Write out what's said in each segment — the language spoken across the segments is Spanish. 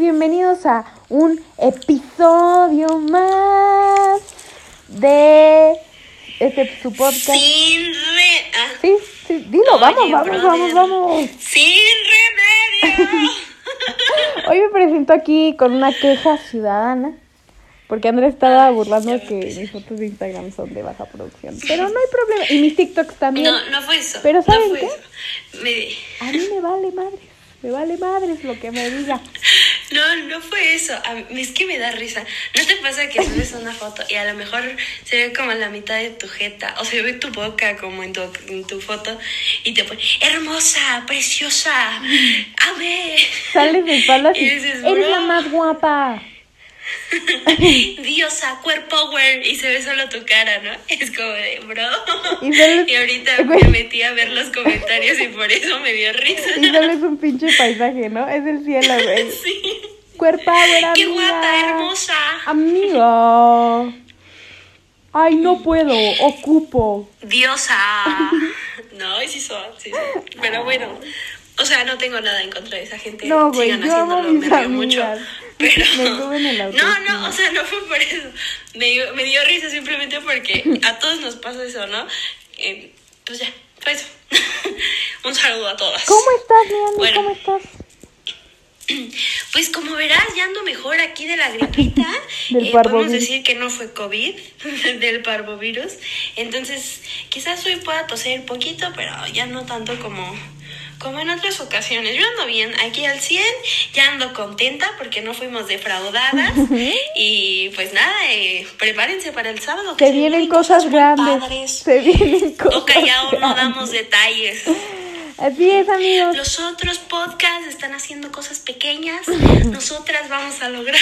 bienvenidos a un episodio más de este su podcast. Sin re... ah, Sí, sí, dilo, Oye, vamos, vamos, vamos, vamos. Sin remedio. Hoy me presento aquí con una queja ciudadana. Porque Andrés estaba burlando que mis fotos de Instagram son de baja producción. Pero no hay problema. Y mis TikToks también. No, no fue eso. Pero no ¿saben fue qué? eso. Me- A mí me vale madres. Me vale madres lo que me diga. No, no fue eso. A mí- es que me da risa. ¿No te pasa que subes una foto y a lo mejor se ve como la mitad de tu jeta o se ve tu boca como en tu, en tu foto y te pone hermosa, preciosa, amé. Sales de espaldas y dices, eres la más guapa. Diosa, queer power y se ve solo tu cara, ¿no? Es como de bro. Y solo- Y ahorita me metí a ver los comentarios y por eso me dio risa. Y solo es un pinche paisaje, ¿no? Es el cielo, güey. Sí. Cuerpo, amiga. Qué guapa, hermosa. Amiga. Ay, no puedo. Ocupo. Diosa. No, y sí son, sí son. Pero bueno, o sea, no tengo nada en contra de esa gente. No, güey, Sigan yo amo haciéndolo, mis me río mucho. Pero... Me el No, no, o sea, no fue por eso. Me dio, me dio risa simplemente porque a todos nos pasa eso, ¿no? Eh, pues ya, fue eso. Un saludo a todas. ¿Cómo estás, Andy? Bueno. ¿Cómo estás? Pues como verás, ya ando mejor aquí de la gripita. Del Eh, podemos decir que no fue COVID, del parvovirus. Entonces, quizás hoy pueda toser poquito, pero ya no tanto como, como en otras ocasiones. Yo ando bien, aquí al 100, ya ando contenta porque no fuimos defraudadas. y pues nada, eh, prepárense para el sábado. que Se vienen cosas grandes. padres. Se vienen cosas O callado no damos detalles. Así es, amigos. Los otros podcasts están haciendo cosas pequeñas. Nosotras vamos a lograr.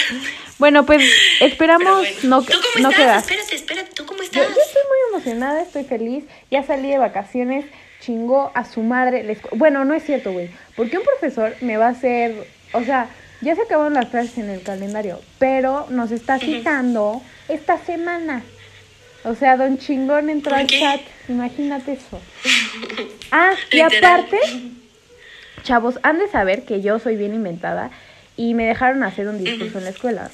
Bueno, pues esperamos bueno. no, ¿Tú cómo no estás? quedar. Espérate, espérate. ¿Tú cómo Yo, estás? yo estoy muy emocionada, estoy feliz. Ya salí de vacaciones, chingó a su madre. la Bueno, no es cierto, güey. Porque un profesor me va a hacer. O sea, ya se acabaron las clases en el calendario, pero nos está citando esta semana. O sea, don chingón entró ¿Por al chat. Imagínate eso. Ah, y aparte, chavos, han de saber que yo soy bien inventada y me dejaron hacer un discurso en la escuela.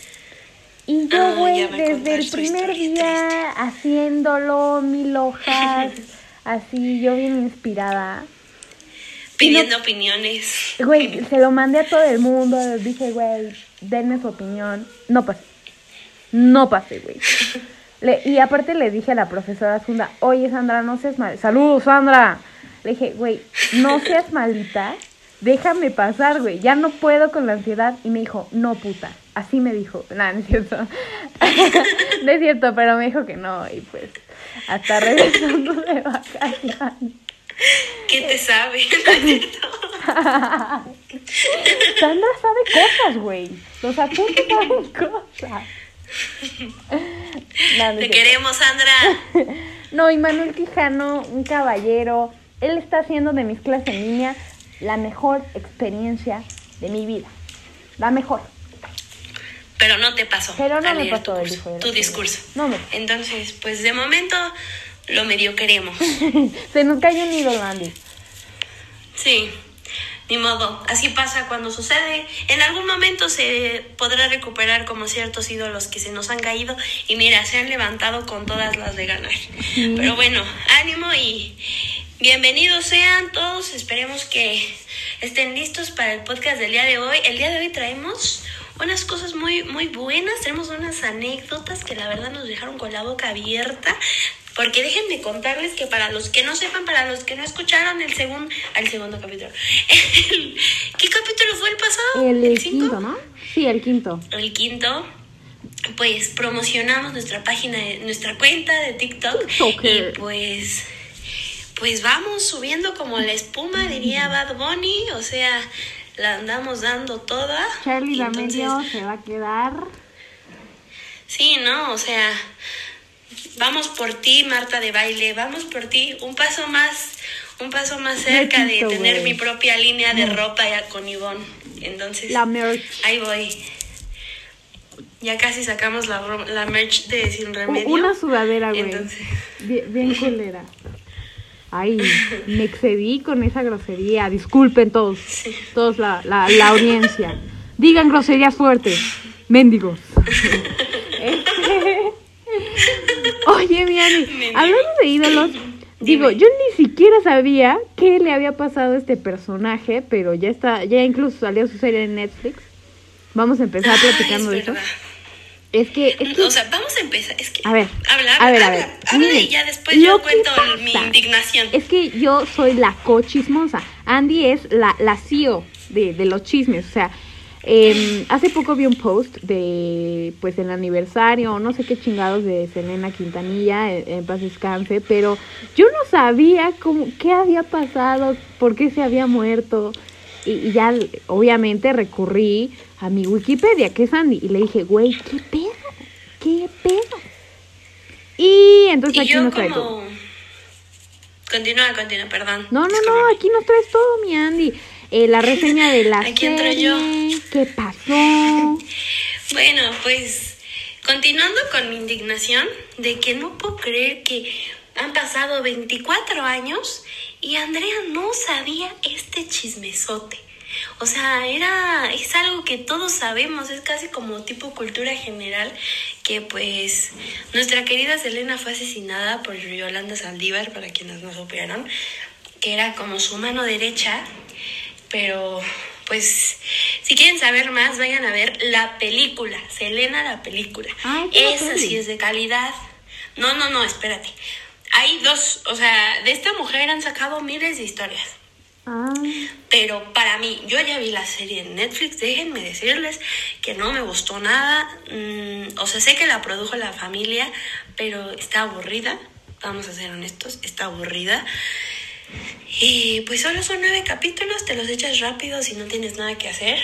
Y yo, Ah, güey, desde el primer día haciéndolo, mil hojas, así, yo bien inspirada. Pidiendo opiniones. Güey, se lo mandé a todo el mundo, les dije, güey, denme su opinión. No pasé. No pasé, güey. Le- y aparte le dije a la profesora Zunda, oye Sandra, no seas mal. Saludos, Sandra. Le dije, güey, no seas malita, déjame pasar, güey. Ya no puedo con la ansiedad. Y me dijo, no, puta. Así me dijo. No, no es cierto. no es cierto, pero me dijo que no. Y pues, hasta regresando de vacaciones. ¿Qué te sabe? Sandra sabe cosas, güey. Los apuntes saben cosas. No, no, te queremos, Sandra. no, y Manuel Quijano, un caballero, él está haciendo de mis clases en línea la mejor experiencia de mi vida. La mejor. Pero no te pasó. Pero no a me pasó tu, el curso, hijo tu discurso. No me- Entonces, pues de momento lo medio queremos. Se nos cayó un ídolo, Andy. Sí, ni modo. Así pasa cuando sucede. En algún momento se podrá recuperar como ciertos ídolos que se nos han caído y mira, se han levantado con todas las de ganar. Pero bueno, ánimo y bienvenidos sean todos. Esperemos que estén listos para el podcast del día de hoy. El día de hoy traemos unas cosas muy muy buenas, tenemos unas anécdotas que la verdad nos dejaron con la boca abierta. Porque déjenme contarles que para los que no sepan, para los que no escucharon el segundo, al segundo capítulo, el- ¿qué capítulo fue el pasado? El, cinco? quinto, ¿no? Sí, el quinto. El quinto, pues promocionamos nuestra página, nuestra cuenta de TikTok TikToker. y pues, pues vamos subiendo como la espuma, diría Bad Bunny, o sea, la andamos dando toda. Charlie D'Amelio se va a quedar. Sí, no, o sea, vamos por ti, Marta de baile, vamos por ti, un paso más, un paso más cerca de tener mi propia línea de ropa ya con Ivonne. Entonces, La merch. ahí voy. Ya casi sacamos la, la merch de Sin Remedio. Una sudadera, güey. Entonces, Bien, bien culera. Ay, me excedí con esa grosería. Disculpen todos, todos la, la, la audiencia. Digan groserías fuertes. Mendigos. Este, Oye, mi Ani, Mendigo. hablando de ídolos, digo, yo ni siquiera sabía qué le había pasado a este personaje, pero ya está, ya incluso salió su serie en Netflix. Vamos a empezar Ay, platicando de es eso. Es que, es que O sea, vamos a empezar. Es que. A ver, Habla, a ver, a habla, ver, habla miren, y ya después yo cuento mi indignación. Es que yo soy la cochismosa. Andy es la, la CEO de, de los chismes. O sea, em, hace poco vi un post de, pues, el aniversario, no sé qué chingados de Selena Quintanilla, en, en paz descanse, pero yo no sabía cómo, qué había pasado, por qué se había muerto. Y, y ya, obviamente, recurrí a mi Wikipedia, que es Andy, y le dije, güey, ¿qué pedo? ¿Qué pedo? Y entonces Y aquí yo nos trae todo. como... Continúa, continúa, perdón. No, no, no, aquí nos traes todo, mi Andy. Eh, la reseña de la Aquí entro yo. qué pasó. Bueno, pues continuando con mi indignación de que no puedo creer que han pasado 24 años y Andrea no sabía este chismesote. O sea, era es algo que todos sabemos, es casi como tipo cultura general que pues nuestra querida Selena fue asesinada por Yolanda Saldívar para quienes no supieron, que era como su mano derecha pero, pues, si quieren saber más, vayan a ver la película, Selena la película. Ay, qué Esa sí es de calidad. No, no, no, espérate. Hay dos, o sea, de esta mujer han sacado miles de historias. Ah, Pero para mí, yo ya vi la serie en Netflix, déjenme decirles que no me gustó nada. Mm, o sea, sé que la produjo la familia, pero está aburrida. Vamos a ser honestos, está aburrida. Y pues solo son nueve capítulos, te los echas rápido si no tienes nada que hacer.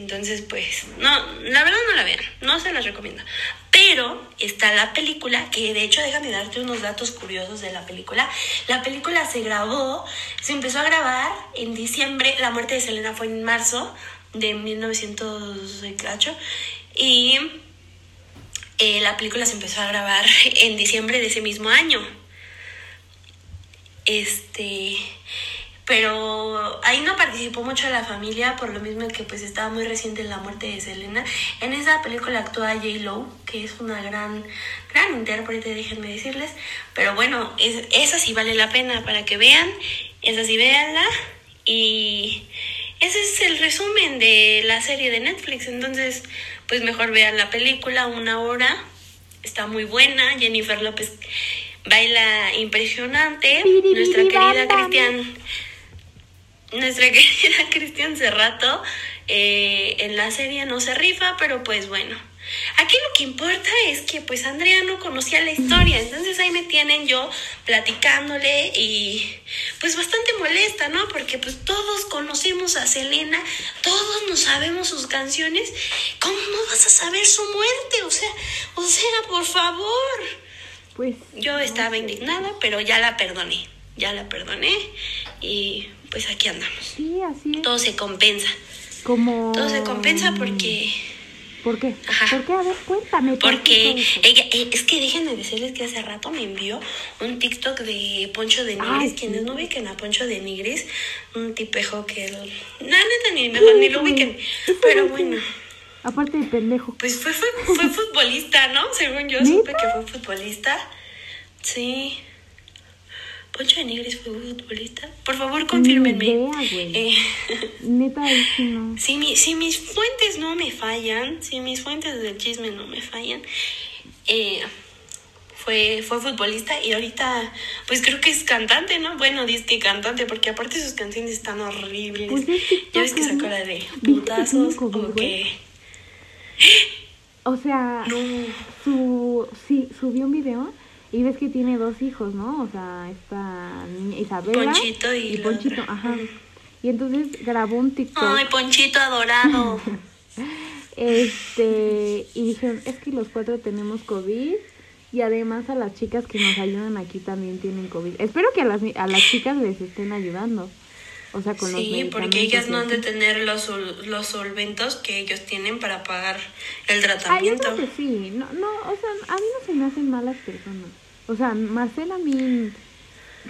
Entonces, pues, no, la verdad no la vean, no se las recomiendo. Pero está la película, que de hecho déjame darte unos datos curiosos de la película. La película se grabó, se empezó a grabar en diciembre, la muerte de Selena fue en marzo de 1908 y eh, la película se empezó a grabar en diciembre de ese mismo año. Este, pero ahí no participó mucho la familia por lo mismo que pues estaba muy reciente la muerte de Selena. En esa película actúa J. Lo, que es una gran, gran intérprete, déjenme decirles. Pero bueno, es, esa sí vale la pena para que vean, esa sí véanla. Y ese es el resumen de la serie de Netflix. Entonces, pues mejor vean la película, una hora. Está muy buena. Jennifer López baila impresionante. Nuestra querida Cristian, nuestra querida Cristian Cerrato eh, en la serie no se rifa, pero pues bueno. Aquí lo que importa es que pues Andrea no conocía la historia, entonces ahí me tienen yo platicándole y pues bastante molesta, ¿no? Porque pues todos conocemos a Selena, todos nos sabemos sus canciones, ¿cómo no vas a saber su muerte? O sea, o sea, por favor. pues. Yo estaba indignada, pero ya la perdoné, ya la perdoné y pues aquí andamos. Sí, así es. Todo se compensa, Como. todo se compensa porque... ¿Por qué? Ajá. ¿Por qué? A ver, cuéntame. ¿por qué Porque ella, eh, es que déjenme decirles que hace rato me envió un TikTok de Poncho de Nigris. Quienes no ubiquen a Poncho de Nigris, un tipejo que. el- La neta, ni mejor ni lo ubiquen. Pero bueno, Aparte de pendejo. pues fue, fue, fue futbolista, ¿no? Según yo supe que fue futbolista. Sí. Poncho de Nigris fue futbolista. Por favor, confírmenme. Idea. Eh, Neta, ahí sí no. Si, mi- si mis fuentes no me fallan, si mis fuentes del chisme no me fallan, eh, fue, fue futbolista y ahorita pues creo que es cantante, ¿no? Bueno, dice que cantante porque aparte sus canciones están horribles. Pues es ya ves que sacó la de ¿Viste que putazos o que... O sea, No, su, sí, subió un video y ves que tiene dos hijos, ¿no? O sea, esta niña Isabela Ponchito y la Ponchito, ajá. Y entonces grabó un TikTok, ay, Ponchito adorado. este, y dijeron, es que los cuatro tenemos COVID y además a las chicas que nos ayudan aquí también tienen COVID. Espero que a las, a las chicas les estén ayudando, o sea, con los Sí, medicamentos. porque ellas y no han de tener los, los solventos que ellos tienen para pagar el Ah, yo tratamiento. creo que sí. No, no, o sea, a mí no se me hacen malas personas. O sea, Marcela a mí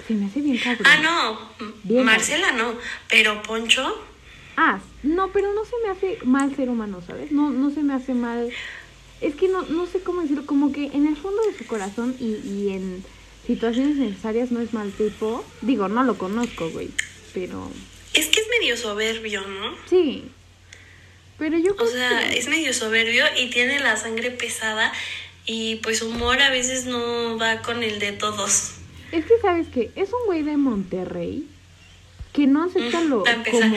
se me hace bien cabrón. Ah, no, Bien, Marcela no, pero Poncho, Ah, no, pero no se me hace mal ser humano, ¿sabes? No, no se me hace mal. Es que no, no sé cómo decirlo, como que en el fondo de su corazón y, y en situaciones necesarias no es mal tipo. Digo, no lo conozco, güey, pero... Es que es medio soberbio, ¿no? Sí. Pero yo O sea, que- es medio soberbio y tiene la sangre pesada y pues su humor a veces no va con el de todos. Es que, ¿sabes qué? Es un güey de Monterrey que no acepta lo, como,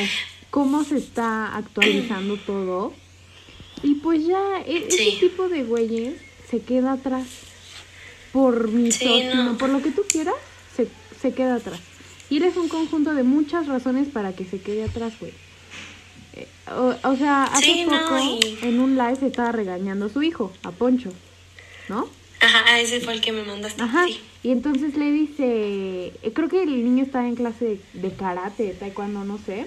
cómo se está actualizando todo. Y pues ya, e- ese tipo de güeyes se queda atrás. Por mi Sí, no. por lo que tú quieras, se, se queda atrás. Y él es un conjunto de muchas razones para que se quede atrás, güey. Eh, O, o sea, hace Sí, poco en un live estaba regañando a su hijo, a Poncho, ¿no? Ajá, ese fue el que me mandaste. Ajá. Sí. Y entonces le dice, eh, creo que el niño estaba en clase de, de karate, de taekwondo, no sé.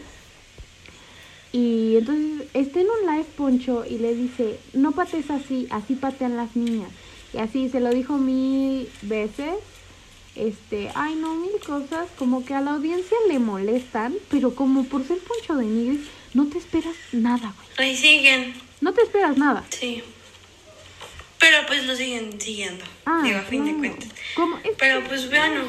Y entonces está en un live Poncho y le dice, no patees así, así patean las niñas. Y así se lo dijo mil veces. Este, ay no, mil cosas, como que a la audiencia le molestan, pero como por ser Poncho de Nigris, no te esperas nada, güey. Ahí siguen, No te esperas nada. sí. Pero pues lo siguen siguiendo. Ah, digo, a fin de cuentas. ¿Cómo? Pero pues bueno,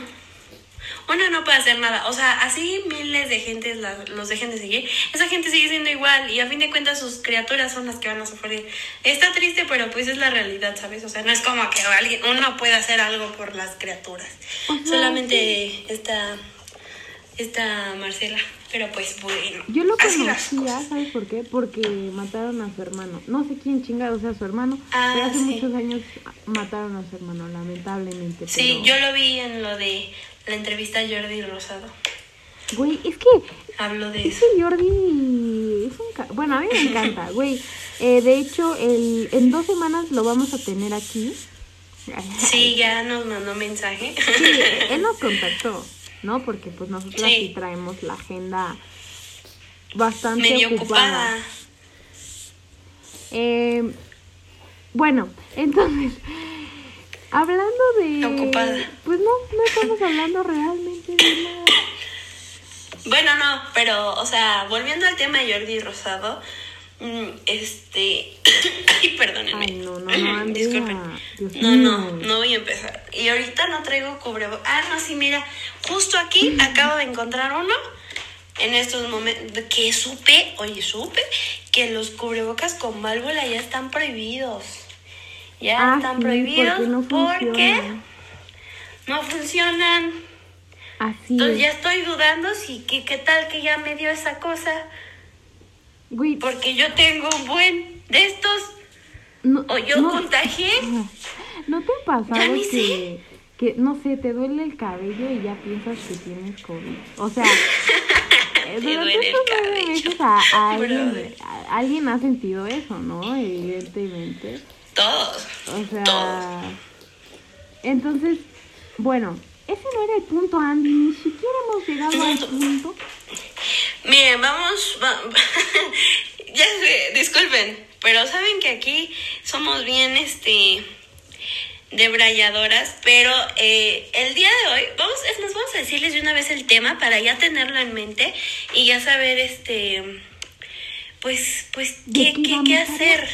uno no puede hacer nada. O sea, así miles de gente los dejen de seguir. Esa gente sigue siendo igual y a fin de cuentas sus criaturas son las que van a sufrir. Está triste, pero pues es la realidad, ¿sabes? O sea, no es como que alguien, uno puede hacer algo por las criaturas. Solamente está, está Marcela. Pero pues bueno, Yo lo conocía. ¿sabes por qué? Porque mataron a su hermano. No sé quién chingado sea su hermano, Ah, pero hace sí. muchos años mataron a su hermano, lamentablemente. Sí, pero- yo lo vi en lo de la entrevista a Jordi Rosado. Güey, es que Hablo de ese eso. Jordi es un... ca- Bueno, a mí me encanta, güey. Eh, de hecho, el, en dos semanas lo vamos a tener aquí. Sí, ya nos mandó mensaje. Sí, él nos contactó, ¿no? Porque pues nosotros Sí. sí traemos la agenda bastante Medio ocupada. ocupada. Eh, bueno, entonces, hablando de... Ocupada. Pues no, no estamos hablando realmente de nada. Bueno, no, pero, o sea, volviendo al tema de Jordi Rosado, este. Ay, perdónenme. Ay, no, no, no, Disculpen. No, no, no voy a empezar. Y ahorita no traigo cubrebocas. Ah, no, sí, mira, justo aquí acabo de encontrar uno. En estos momentos que supe, oye, supe que los cubrebocas con válvula ya están prohibidos. Ya Ah, están sí, prohibidos porque no porque no funcionan. Así Entonces ya es. estoy dudando si que, qué tal que ya me dio esa cosa. Güey, Porque yo tengo un buen de estos. no, O yo no- contagié. ¿No te ha pasado Ya ni que, que, no sé, te duele el cabello y ya piensas que tienes COVID? O sea, eh, durante duele estos cabello. meses a, a alguien, a- alguien ha sentido eso, ¿no? Evidentemente. Todos. O sea, Todos. entonces, bueno, ese no era el punto, Andy. Ni siquiera hemos llegado al punto. Miren, vamos. va- ya sé, disculpen. Pero saben que aquí somos bien, este. Debrayadoras, pero eh, el día de hoy vamos, es más, vamos a decirles de una vez el tema para ya tenerlo en mente y ya saber, este, pues, pues, ¿De qué, qué qué, hacer,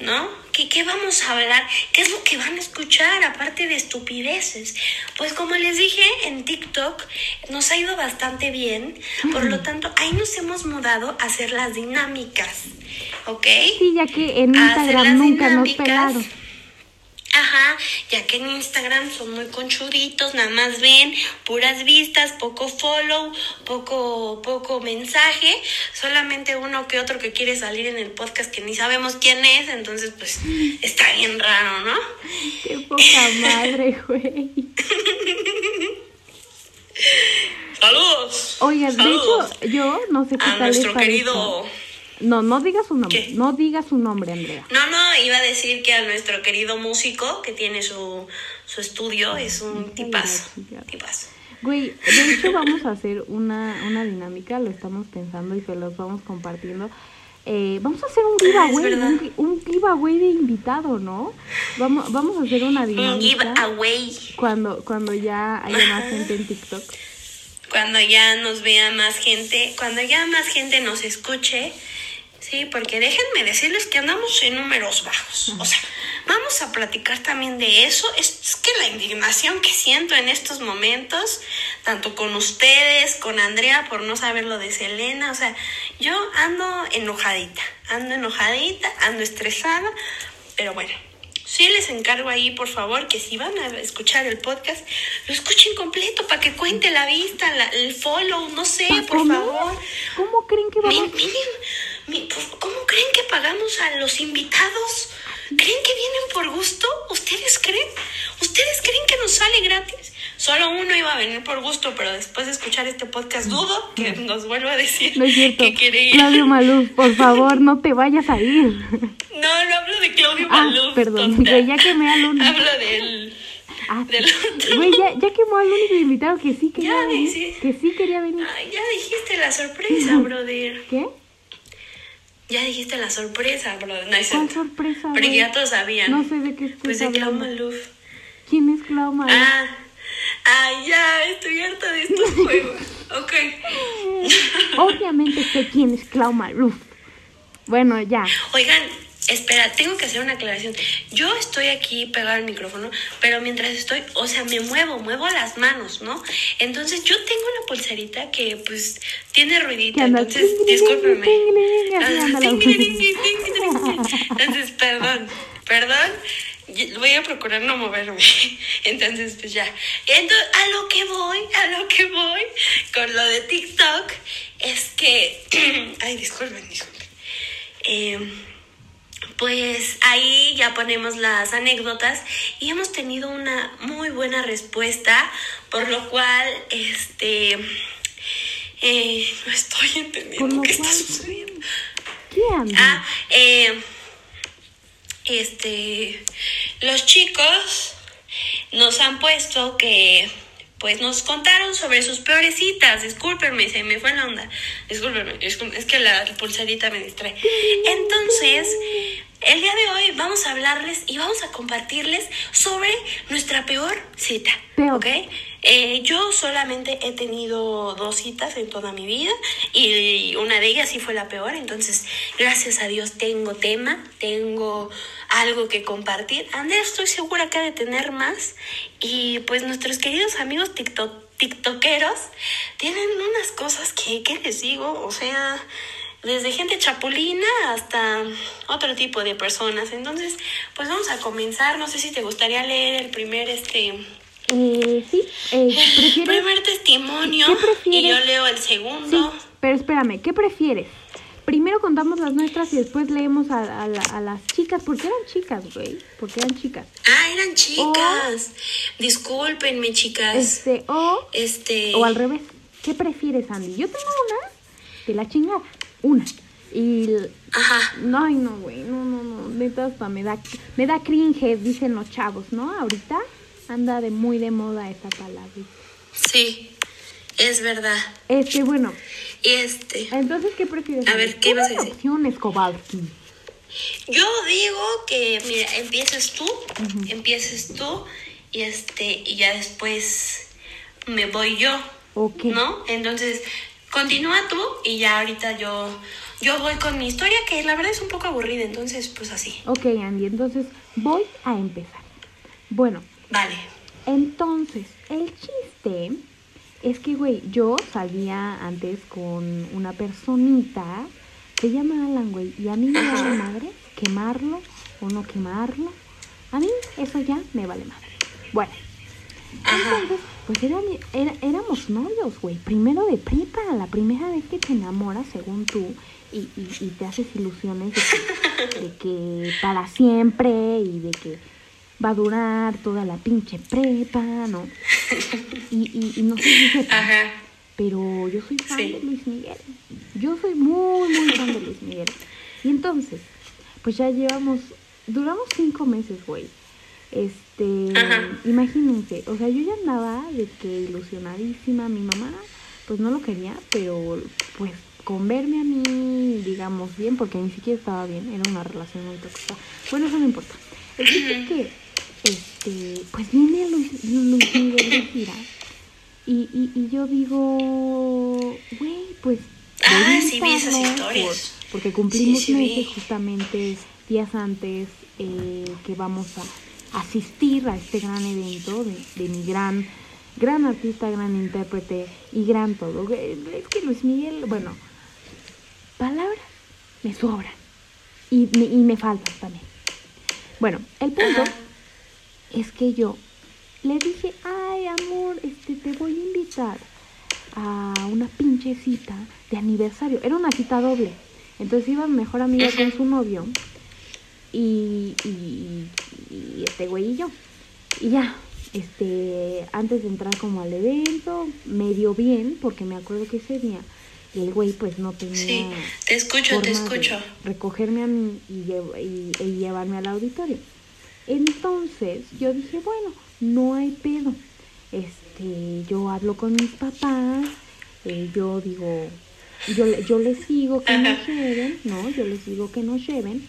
¿no? ¿Qué, ¿Qué vamos a hablar? ¿Qué es lo que van a escuchar aparte de estupideces? Pues como les dije en TikTok, nos ha ido bastante bien, por lo tanto, ahí nos hemos mudado a hacer las dinámicas, ¿ok? Sí, ya que en Instagram nunca nos pelaron. Ajá, ya que en Instagram son muy conchuditos, nada más ven puras vistas, poco follow, poco, poco mensaje, solamente uno que otro que quiere salir en el podcast que ni sabemos quién es, entonces pues está bien raro, ¿no? Qué poca madre, güey. Saludos. Oigan, de hecho, yo no sé qué a tal nuestro les querido... No, no diga su nombre. ¿Qué? No diga su nombre, Andrea. No, no, iba a decir que a nuestro querido músico que tiene su, su estudio es un tipazo. Tipazo. Güey, de hecho vamos a hacer una, una dinámica, lo estamos pensando y se los vamos compartiendo. Eh, vamos a hacer un giveaway, un, gi- un giveaway de invitado, ¿no? Vamos, vamos a hacer una Un dinámica giveaway. cuando, cuando ya haya más gente en TikTok. cuando ya nos vea más gente, cuando ya más gente nos escuche, sí, porque déjenme decirles que andamos en números bajos. O sea, vamos a platicar también de eso. Es, que la indignación que siento en estos momentos, tanto con ustedes, con Andrea por no saber lo de Selena, o sea, yo ando enojadita, ando enojadita, ando estresada, pero bueno. Sí les encargo ahí, por favor, que si van a escuchar el podcast, lo escuchen completo para que cuente la vista, la- el follow, no sé, por ¿Cómo? favor. ¿Cómo creen que Mi- vamos? Pues, ¿Cómo creen que pagamos a los invitados? ¿Creen que vienen por gusto? ¿Ustedes creen? ¿Ustedes creen que nos sale gratis? Solo uno iba a venir por gusto, pero después de escuchar este podcast dudo que nos vuelva a decir No es cierto. que quiere ir. Claudio Maluz, por favor, no te vayas a ir. No, no hablo de Claudio Ah, Maluf. perdón, güey, ya quemé al único. Hablo del... Ah, del otro. Güey, ya, ya quemó al único invitado que sí quería Ya, venir. sí. Que sí quería venir. Ay, ya dijiste la sorpresa, brother. ¿Qué? Ya dijiste la sorpresa, brother. No, es ¿Cuál sorpresa? Porque ya todos sabían. No sé de qué estás Pues de Clau. Maluf. ¿Quién es Clau Maluz? Ah, ay, ya, estoy harta de estos juegos. Ok. Obviamente sé quién es Clau Maluz. Bueno, ya. Oigan, espera, tengo que hacer una aclaración. Yo estoy aquí pegada al micrófono, pero mientras estoy, o sea, me muevo, muevo las manos, ¿no? Entonces yo tengo una pulserita que pues tiene ruidito, entonces discúlpeme. Ah. Entonces, perdón, perdón. Voy a procurar no moverme. Entonces, pues ya. Entonces, a lo que voy, a lo que voy con lo de TikTok es que. Ay, disculpen, disculpen. Eh, pues ahí ya ponemos las anécdotas y hemos tenido una muy buena respuesta, por lo cual, este, eh, no estoy entendiendo qué está sucediendo. ¿Qué anda? Ah, eh, este, los chicos nos han puesto que, pues nos contaron sobre sus peores citas. Discúlpenme, se me fue la onda. Discúlpenme, es que la pulserita me distrae. Entonces, el día de hoy vamos a hablarles y vamos a compartirles sobre nuestra peor cita. ¿Ok? Eh, yo solamente he tenido dos citas en toda mi vida y una de ellas sí fue la peor, entonces gracias a Dios tengo tema, tengo algo que compartir. Andrés estoy segura que ha de tener más y pues nuestros queridos amigos TikTok, tiktokeros tienen unas cosas que, ¿qué les digo? O sea, desde gente chapulina hasta otro tipo de personas. Entonces, pues vamos a comenzar. No sé si te gustaría leer el primer este Eh, sí, eh, primer testimonio y yo leo el Sí, segundo. pero espérame, ¿qué prefieres? Primero contamos las nuestras y después leemos a, a la- a las chicas, porque eran chicas, güey, porque eran chicas. Ah, eran chicas. Discúlpenme, chicas. Este, o, Este. o al revés, ¿qué prefieres, Andy? Yo tengo una de la chingada, una. Y, Ajá. no, ay, no, güey, no, no, no, neta hasta me da, me da cringe, dicen los chavos, ¿no? Ahorita anda de muy de moda esa palabra. Sí, es verdad. Este, bueno, Y este. entonces, ¿qué prefieres? A ver, ¿qué vas a decir? Yo digo que, mira, empieces tú, empieces tú, y este, y ya después me voy yo. Ok. ¿No? Entonces, continúa tú y ya ahorita yo, yo voy con mi historia, que la verdad es un poco aburrida, entonces, pues así. Ok, Andy, entonces voy a empezar. Bueno, Vale. entonces, el chiste es que, güey, yo salía antes con una personita, se llama Alan, güey, y a mí me vale madre quemarlo o no quemarlo. A mí eso ya me vale madre. Bueno, Ajá. entonces, pues era mi- era- éramos novios, güey. Primero de prepa, la primera vez que te enamoras, según tú, y, y- y te haces ilusiones de que, de que para siempre y de que va a durar toda la pinche prepa, ¿no? Y, y- y no sé si Ajá. pero yo soy fan Sí. de Luis Miguel. Yo soy muy, muy fan de Luis Miguel. Y entonces, pues ya llevamos, duramos cinco meses, güey. Este, Ajá. imagínense, o sea, yo ya andaba de que ilusionadísima, mi mamá, pues no lo quería, pero pues con verme a mí, digamos, bien, porque ni siquiera estaba bien, era una relación muy tóxica. Bueno, eso no importa. El es que, este, pues viene Luis, Luis Miguel de gira Y, y, y yo digo, güey, pues... Ah, sí vi esas historias. por- porque cumplimos Sí, sí vi. meses justamente días antes eh, que vamos a asistir a este gran evento de, de mi gran, gran artista, gran intérprete y gran todo. Es que Luis Miguel, bueno, palabras me sobran y me, y me faltan también. Bueno, el punto Ajá. Es que yo le dije, ay amor, este te voy a invitar a una pinche cita de aniversario. Era una cita doble. Entonces iba mi mejor amiga con su novio y, y, y este güey y yo. Y ya, este, antes de entrar como al evento, medio bien, porque me acuerdo que ese día el güey pues no tenía Sí, te escucho, te escucho. recogerme a mí y- y llevarme al auditorio. Entonces yo dije, bueno, no hay pedo. Este, yo hablo con mis papás, eh, yo digo, yo, yo les digo que nos lleven, ¿no? Yo les digo que nos lleven.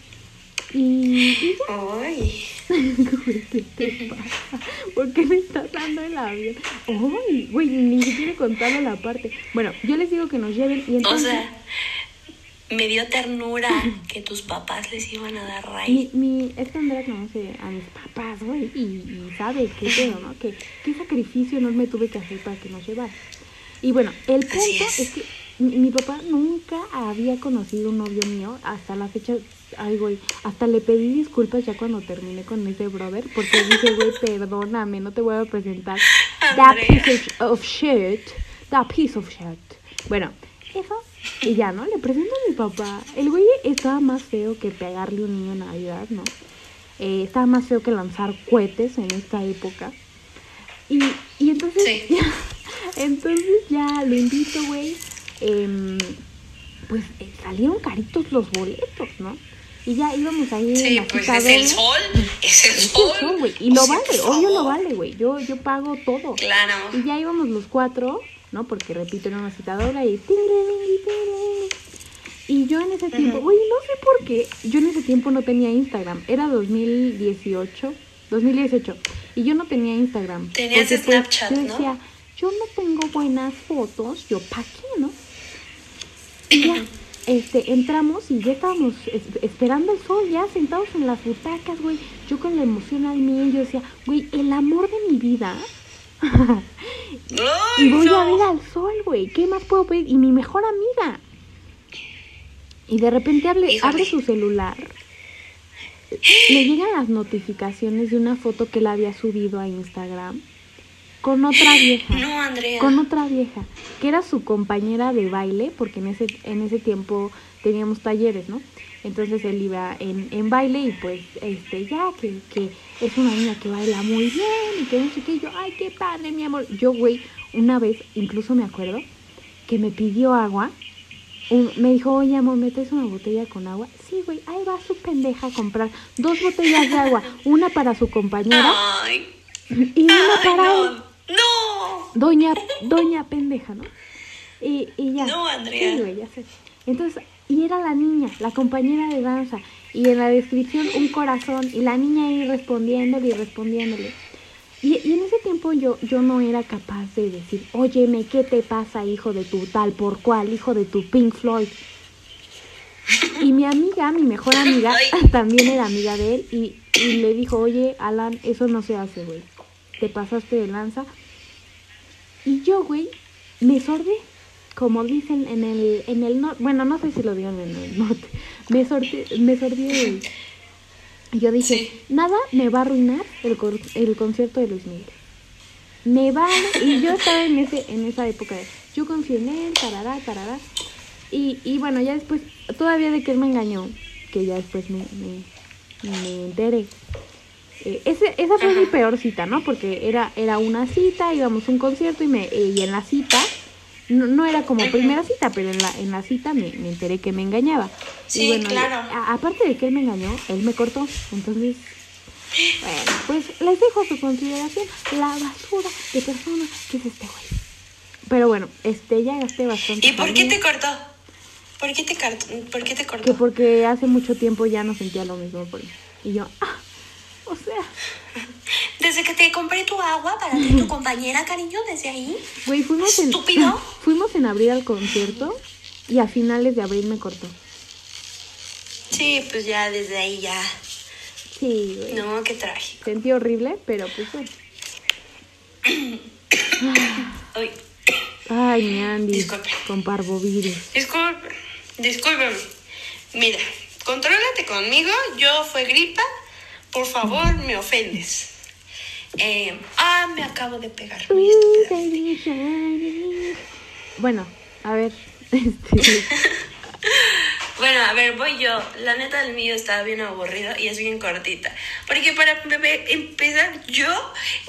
Y, y ya, Ay, ¿qué te pasa? ¿Por qué me estás dando el avión? Ay, güey, ni siquiera he contado la parte. Bueno, yo les digo que nos lleven y o entonces... sea, me dio ternura que tus papás les iban a dar Mi, raíz. mi, es que Andrea conoce a mis papás, güey, y, y sabe qué pedo, ¿no? Que, qué sacrificio no me tuve que hacer para que nos llevaran. Y bueno, el punto es. es. que mi, mi papá nunca había conocido un novio mío hasta la fecha. Ay, güey, hasta le pedí disculpas ya cuando terminé con ese brother, porque dije, güey, perdóname, no te voy a presentar. That Andrea. piece of, of shit, that piece of shit. Bueno, eso, y ya, ¿no? Le presento a mi papá. El güey estaba más feo que pegarle un niño en Navidad, ¿no? Eh, estaba más feo que lanzar cohetes en esta época. Y, y entonces, Sí. ya, entonces ya lo invito, güey. Em, pues eh, salieron caritos los boletos, ¿no? Y ya íbamos ahí en Sí, la pues es el sol, es el Es el sol. Y lo O sea, vale, obvio lo vale, güey. Yo, yo pago todo. Claro. Y ya íbamos los cuatro, ¿no? Porque repito, era una citadora y. Y yo en ese tiempo, güey, no sé por qué, yo en ese tiempo no tenía Instagram. Era 2018, 2018. Y yo no tenía Instagram. Tenías pues, Snapchat, Yo ¿no? decía, yo no tengo buenas fotos, yo pa' qué, ¿no? Y ya, este, entramos y ya estábamos es- esperando el sol, ya sentados en las butacas, güey. Yo con la emoción al mil, yo decía, güey, el amor de mi vida. Y voy a ver al sol, güey. ¿Qué más puedo pedir? Y mi mejor amiga. Y de repente abre, Híjole. abre su celular. Le llegan las notificaciones de una foto que él había subido a Instagram con otra vieja No, Andrea. con otra vieja, que era su compañera de baile, porque en ese, en ese tiempo teníamos talleres, ¿no? Entonces él iba en, en baile y pues, este, ya, que, que es una niña que baila muy bien y que no sé qué, yo, ay, qué padre, mi amor. Yo, güey, una vez, incluso me acuerdo, que me pidió agua, un- me dijo, oye, amor, ¿me traes una botella con agua? Sí, güey, ahí va su pendeja a comprar dos botellas de agua, una para su compañera Ay, y una ay, para él. no. No. Doña, doña pendeja, ¿no? Y, y ya. No, Andrea. Sí, güey, ya sé. Entonces, y era la niña, la compañera de danza. Y en la descripción un corazón. Y la niña ahí respondiéndole y respondiéndole. Y, y en ese tiempo yo, yo no era capaz de decir, óyeme, ¿qué te pasa, hijo de tu tal por cual, hijo de tu Pink Floyd? Y mi amiga, mi mejor amiga, también era amiga de él y, y le dijo, oye, Alan, eso no se hace, güey. Te pasaste de lanza. Y yo, güey, me sordé. Como dicen en el, en el norte, bueno, no sé si lo digan en el norte. Me sordé, me. Y yo dije, Sí. nada me va a arruinar el, el concierto de Luis Miguel. Me va a- Y yo estaba en, ese, en esa época de, yo confío en él, tarará, tarará. Y, y bueno, ya después, todavía de que él me engañó, que ya después me, me, me enteré. Eh, ese, esa fue mi peor cita, ¿no? Porque era, era una cita, íbamos a un concierto y, me, eh, y en la cita, no, no era como primera cita, pero en la, en la cita me, me enteré que me engañaba. Sí, y bueno, claro. a- aparte de que él me engañó, él me cortó. Entonces, bueno, pues les dejo a su consideración la basura de persona que es este güey. Pero bueno, este ya gasté bastante. ¿Y por qué te cortó? ¿Por qué te? ¿Por qué te Que cortó? porque hace mucho tiempo ya no sentía lo mismo por él. Y yo, ah, o sea, Desde que te compré tu agua para ser tu compañera, cariño, desde ahí. Güey, fuimos en, Estúpido. fuimos en abril al concierto y a finales de abril me cortó. Sí, pues ya desde ahí ya. Sí, güey. No, qué trágico. Sentí horrible, pero pues bueno. Uy, Ay, mi Andy. Disculpe. Con parvovirus. disculpe, discúlpame. Mira, contrólate conmigo. Yo fue gripa. Por favor, me ofendes. Eh, ah, me acabo de pegar. Bueno, a ver. Este, Bueno, a ver, voy yo. La neta, el mío estaba bien aburrido y es bien cortita. Porque para empe- empezar, yo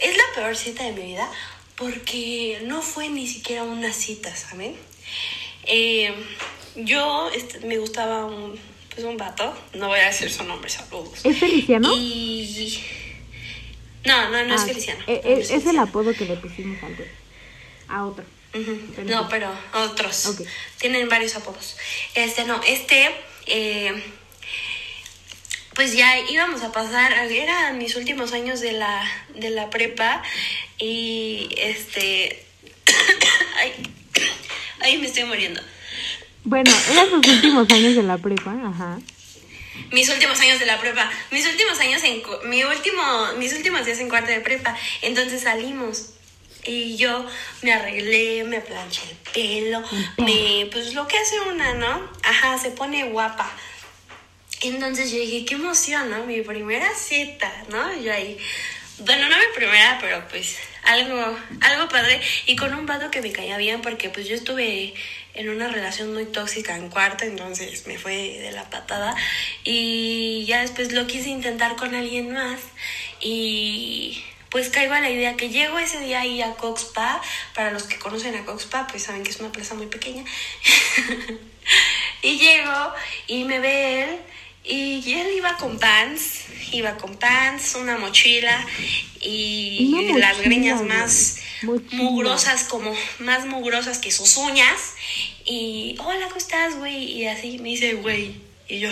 es la peor cita de mi vida porque no fue ni siquiera una cita, ¿saben? Eh, yo este, me gustaba un, pues un vato, no voy a decir su nombre, saludos. ¿Es Feliciano? Y... No, no, no es Ah, Feliciano. eh, no, eh, es el apodo que le pusimos al güey. A otro. No, sí. pero otros. Tienen varios apodos. Este, no, este, eh, pues ya íbamos a pasar, eran mis últimos años de la, de la prepa y este, ay, ay, me estoy muriendo. Bueno, eran sus últimos años de la prepa, ajá. Mis últimos años de la prepa, mis últimos años en, mi último, mis últimos días en cuarto de prepa, entonces salimos. Y yo me arreglé, me planché el pelo, me, pues lo que hace una, ¿no? Ajá, se pone guapa. Entonces yo dije, qué emoción, ¿no? Mi primera cita, ¿no? Yo ahí, bueno, no mi primera, pero pues algo, algo padre. Y con un vato que me caía bien porque pues yo estuve en una relación muy tóxica en cuarto, entonces me fue de la patada. Y ya después lo quise intentar con alguien más. Y pues caigo a la idea que llego ese día ahí a Coxpa. Para los que conocen a Coxpa, pues saben que es una plaza muy pequeña. y llego y me ve él. Y él iba con pants, iba con pants, una mochila y las greñas más Mochila. mugrosas, como más mugrosas que sus uñas. Y, hola, ¿cómo estás, güey? Y así me dice, güey. Y yo,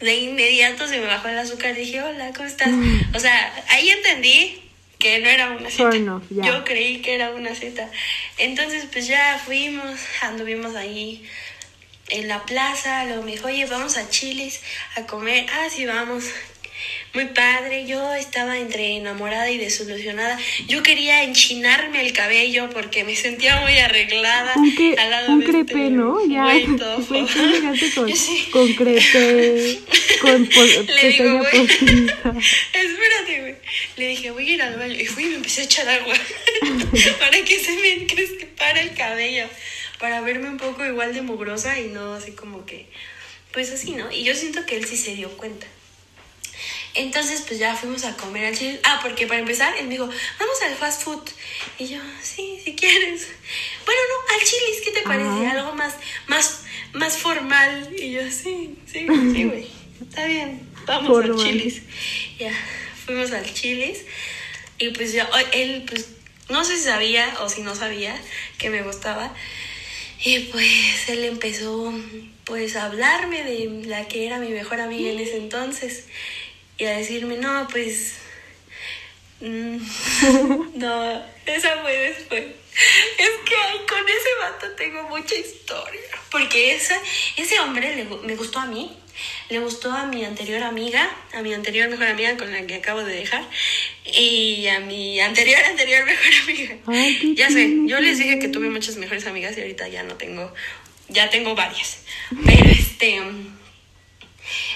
de inmediato se me bajó el azúcar. Dije, hola, ¿cómo estás? O sea, ahí entendí que no era una cita. Yo creí que era una cita. Entonces, pues ya fuimos, anduvimos ahí en la plaza. Luego me dijo, oye, vamos a Chilis a comer. Ah, sí, vamos. Muy padre, yo estaba entre enamorada y desilusionada. Yo quería enchinarme el cabello porque me sentía muy arreglada. Un, que, al lado un de crepe, este ¿no? Ya. con, sí. con crepe, con Le digo, pestaña güey. postiza. Espérate, güey. Le dije, voy a ir al baño. Y fui y me empecé a echar agua. para que se me crespara el cabello. Para verme un poco igual de mugrosa y no así como que. Pues así, ¿no? Y yo siento que él sí se dio cuenta. Entonces, pues ya fuimos a comer al chile. Ah, porque para empezar, él me dijo, vamos al fast food. Y yo, sí, si quieres. Bueno, no, al chilis, ¿qué te parece? Algo más, más, más formal. Y yo, sí, sí, sí, güey. Está bien, vamos Formal. al chilis. Ya, fuimos al chilis. Y pues ya, él, pues, no sé si sabía o si no sabía que me gustaba. Y pues él empezó pues a hablarme de la que era mi mejor amiga en ese entonces y a decirme, no, pues... mm, no, esa fue después. Es que con ese vato tengo mucha historia. Porque ese hombre le me gustó a mí, le gustó a mi anterior amiga, a mi anterior mejor amiga con la que acabo de dejar, y a mi anterior, anterior mejor amiga. Ay, ya sé, yo les dije que tuve muchas mejores amigas y ahorita ya no tengo, ya tengo varias. Pero este...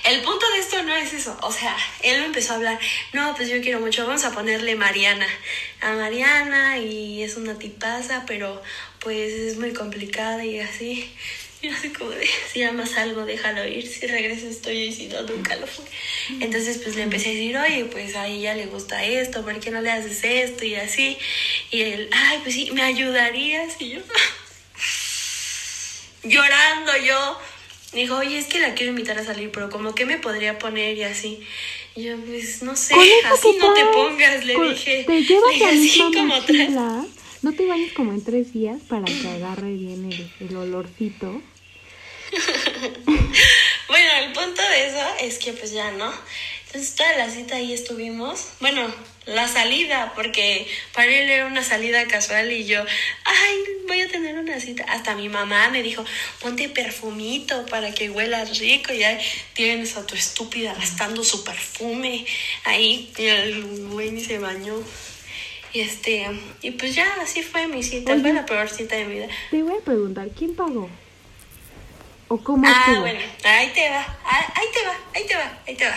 El punto de esto no es eso, o sea, él me empezó a hablar, no, pues yo quiero mucho, vamos a ponerle Mariana a Mariana y es una tipaza, pero pues es muy complicada y así. Y así como de, si amas algo, déjalo ir, si regresas estoy y si no, nunca lo fue. Entonces pues le empecé a decir, oye, pues a ella le gusta esto, ¿por qué no le haces esto? Y así. Y él, ay, pues sí, ¿me ayudarías? Y yo, llorando yo. Dijo, oye, es que la quiero invitar a salir, pero como que me podría poner y así. Y yo, pues no sé, así no te pongas, le dije. Te llevas le dije la así misma como mochila. No te bañes como en tres días para que agarre bien el, el olorcito. Bueno, el punto de eso es que pues ya no. Entonces toda la cita ahí estuvimos. Bueno, la salida, porque para él era una salida casual y yo, ay, voy a tener una cita. Hasta mi mamá me dijo, ponte perfumito para que huelas rico. Y ahí tienes a tu estúpida gastando su perfume. Ahí y el güey ni se bañó. Y este, y pues ya, así fue mi cita. Oye. Fue la peor cita de mi vida. Te voy a preguntar, ¿quién pagó? ¿O cómo Ah, bueno, ahí te va, ah, ahí te va, ahí te va, ahí te va.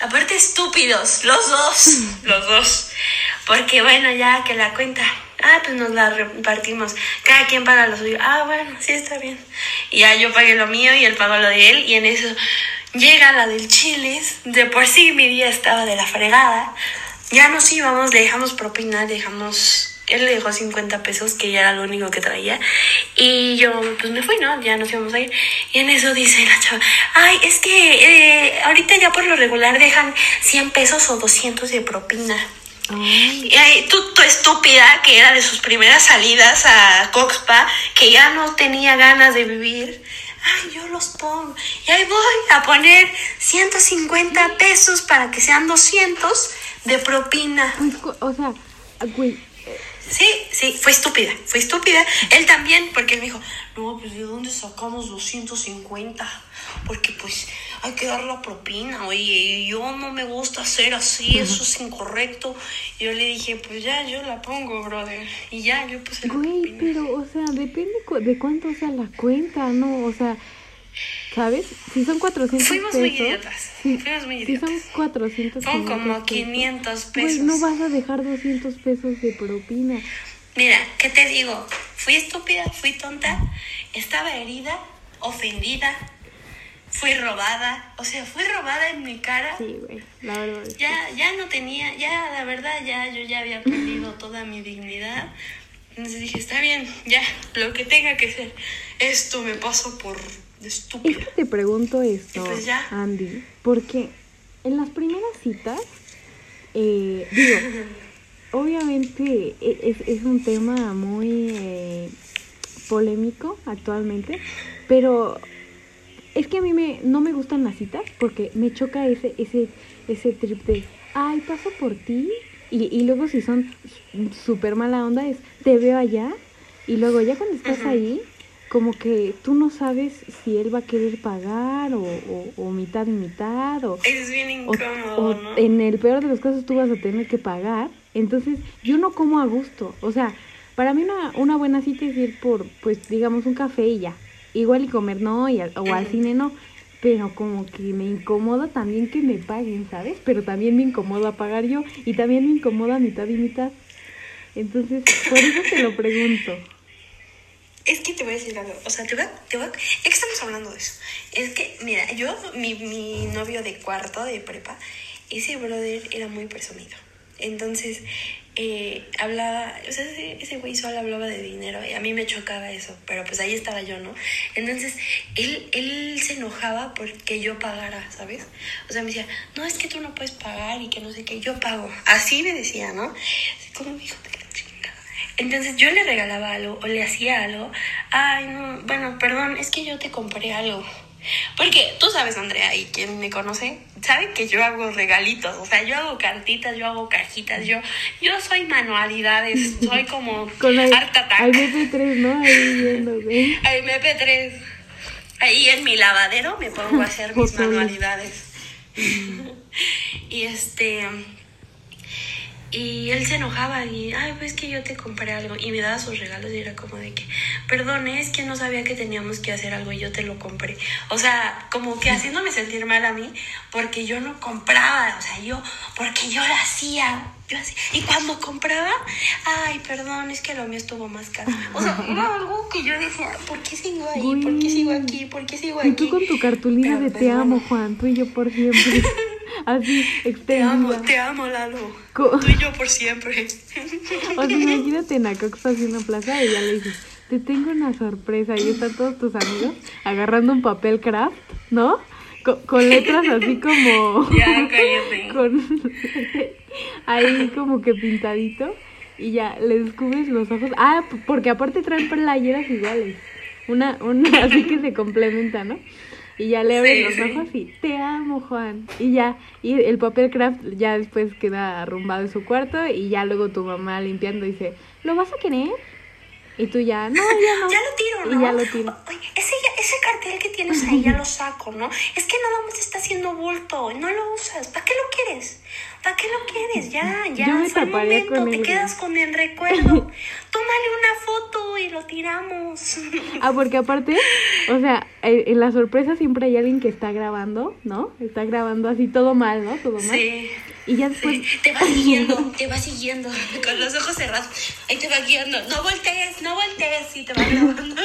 Aparte estúpidos, los dos, los dos. Porque bueno, ya que la cuenta, ah, pues nos la repartimos. Cada quien paga lo suyo. Ah, bueno, sí está bien. Y ya yo pagué lo mío y él pagó lo de él. Y en eso llega la del chiles. De por sí mi día estaba de la fregada. Ya nos íbamos, le dejamos propina, dejamos él le dejó 50 pesos, que ya era lo único que traía. Y yo, pues me fui, ¿no? Ya nos íbamos a ir. Y en eso dice la chava, ay, es que eh, ahorita ya por lo regular dejan 100 pesos o 200 de propina. Ay, Y ahí tú, tú estúpida, que era de sus primeras salidas a Coxpa, que ya no tenía ganas de vivir. Ay, yo los pongo. Y ahí voy a poner 150 pesos para que sean 200 de propina. o sea, güey, Sí, sí, fue estúpida, fue estúpida. Él también, porque él me dijo, no, pues ¿de dónde sacamos 250? Porque pues hay que dar la propina, oye, y yo no me gusta hacer así, eso es incorrecto. Y yo le dije, pues ya, yo la pongo, brother. Y ya, yo puse la güey, propina. pero, o sea, depende cu- de cuánto sea la cuenta, ¿no? O sea, ¿sabes? Si son 400 Fuimos pesos. muy idiotas, si- fuimos muy Si son idiotas. 400 Son como 500 pesos, 500 Güey, pesos. no vas a dejar 200 pesos de propina. Mira, ¿qué te digo? Fui estúpida, fui tonta, estaba herida, ofendida, fui robada, o sea, fui robada en mi cara. Sí, güey, la verdad es que- Ya, ya no tenía, ya la verdad, ya yo ya había perdido toda mi dignidad. Entonces dije, está bien, ya, lo que tenga que ser. Esto me pasó por Es estúpida. que te pregunto esto, pues ya. Andy, porque en las primeras citas, eh, digo, obviamente e- es, es un tema muy eh, polémico actualmente, pero es que a mí me, no me gustan las citas porque me choca ese, ese, ese trip de, ay, paso por ti, y, y luego si son súper mala onda es, te veo allá, y luego ya cuando estás ahí, como que tú no sabes si él va a querer pagar o, o- o mitad y mitad o, Es bien incómodo, o ¿no? en el peor de los casos tú vas a tener que pagar. Entonces yo no como a gusto. O sea, para mí una, una buena cita es ir por, pues digamos, un café y ya. Igual y comer no, y al- o al cine no. Pero como que me incomoda también que me paguen, ¿sabes? Pero también me incomoda pagar yo y también me incomoda mitad y mitad. Entonces, por eso te lo pregunto. Es que te voy a decir algo, o sea, te voy a, te voy a- ya que estamos hablando de eso, es que, mira, yo, mi, mi novio de cuarto, de prepa, ese brother era muy presumido. Entonces, eh, hablaba, o sea, ese, güey solo hablaba de dinero y a mí me chocaba eso, pero pues ahí estaba yo, ¿no? Entonces, él, él se enojaba porque yo pagara, ¿sabes? O sea, me decía, no, es que tú no puedes pagar y que no sé qué, yo pago. Así me decía, ¿no? Como, hijo la chingada. Entonces yo le regalaba algo o le hacía algo. Ay, no, bueno, perdón, es que yo te compré algo. Porque tú sabes, Andrea, y quien me conoce, sabe que yo hago regalitos. O sea, yo hago cartitas, yo hago cajitas, yo, yo soy manualidades, soy como Con el, Art Attack. al MP3, ¿no? Ahí viendo, güey. Ay, MP3. Ahí en mi lavadero me pongo a hacer mis manualidades. y este. Y él se enojaba y, ay, pues que yo te compré algo. Y me daba sus regalos y era como de que, perdón, es que no sabía que teníamos que hacer algo y yo te lo compré. O sea, como que haciéndome sentir mal a mí porque yo no compraba. O sea, yo, porque yo lo hacía. Yo hacía. Y cuando compraba, ay, perdón, es que lo mío estuvo más caro. O sea, era algo que yo decía, ¿por qué sigo ahí? ¿Por qué sigo aquí? ¿Por qué sigo Y aquí? tú con tu cartulina Pero, de pues, te amo. Juan, tú y yo por siempre. Así, Te amo, te amo, Lalo. Tú y yo por siempre. O sea, imagínate en Acoxpa así en una plaza y ya le dices, te tengo una sorpresa y están todos tus amigos agarrando un papel craft, ¿no? Co- Con, letras así como... Ya, cállate. con ahí como que pintadito y ya le descubres los ojos. Ah, porque aparte traen playeras iguales. Una, una así que se complementa, ¿no? Y ya le abres Sí, los sí. ojos y te amo, Juan. Y ya, y el papel craft ya después queda arrumbado en su cuarto y ya luego tu mamá limpiando dice, ¿lo vas a querer? Y tú ya, no, ya no. Ya lo tiro, Y ¿no? ya lo tiro. Oye, ese, ese cartel que tienes ahí ya lo saco, ¿no? Es que nada más está haciendo bulto, no lo usas. ¿Para qué lo quieres? ¿Para qué lo quieres? Ya, ya, Yo me fue el momento, con te quedas con el recuerdo. Tómale una foto y lo tiramos. Ah, porque aparte, o sea, en en la sorpresa siempre hay alguien que está grabando, ¿no? Está grabando así todo mal, ¿no? Todo mal. Sí. Y ya después, Sí, te va siguiendo, te va siguiendo, con los ojos cerrados. Ahí te va guiando. No voltees, no voltees, y te va grabando.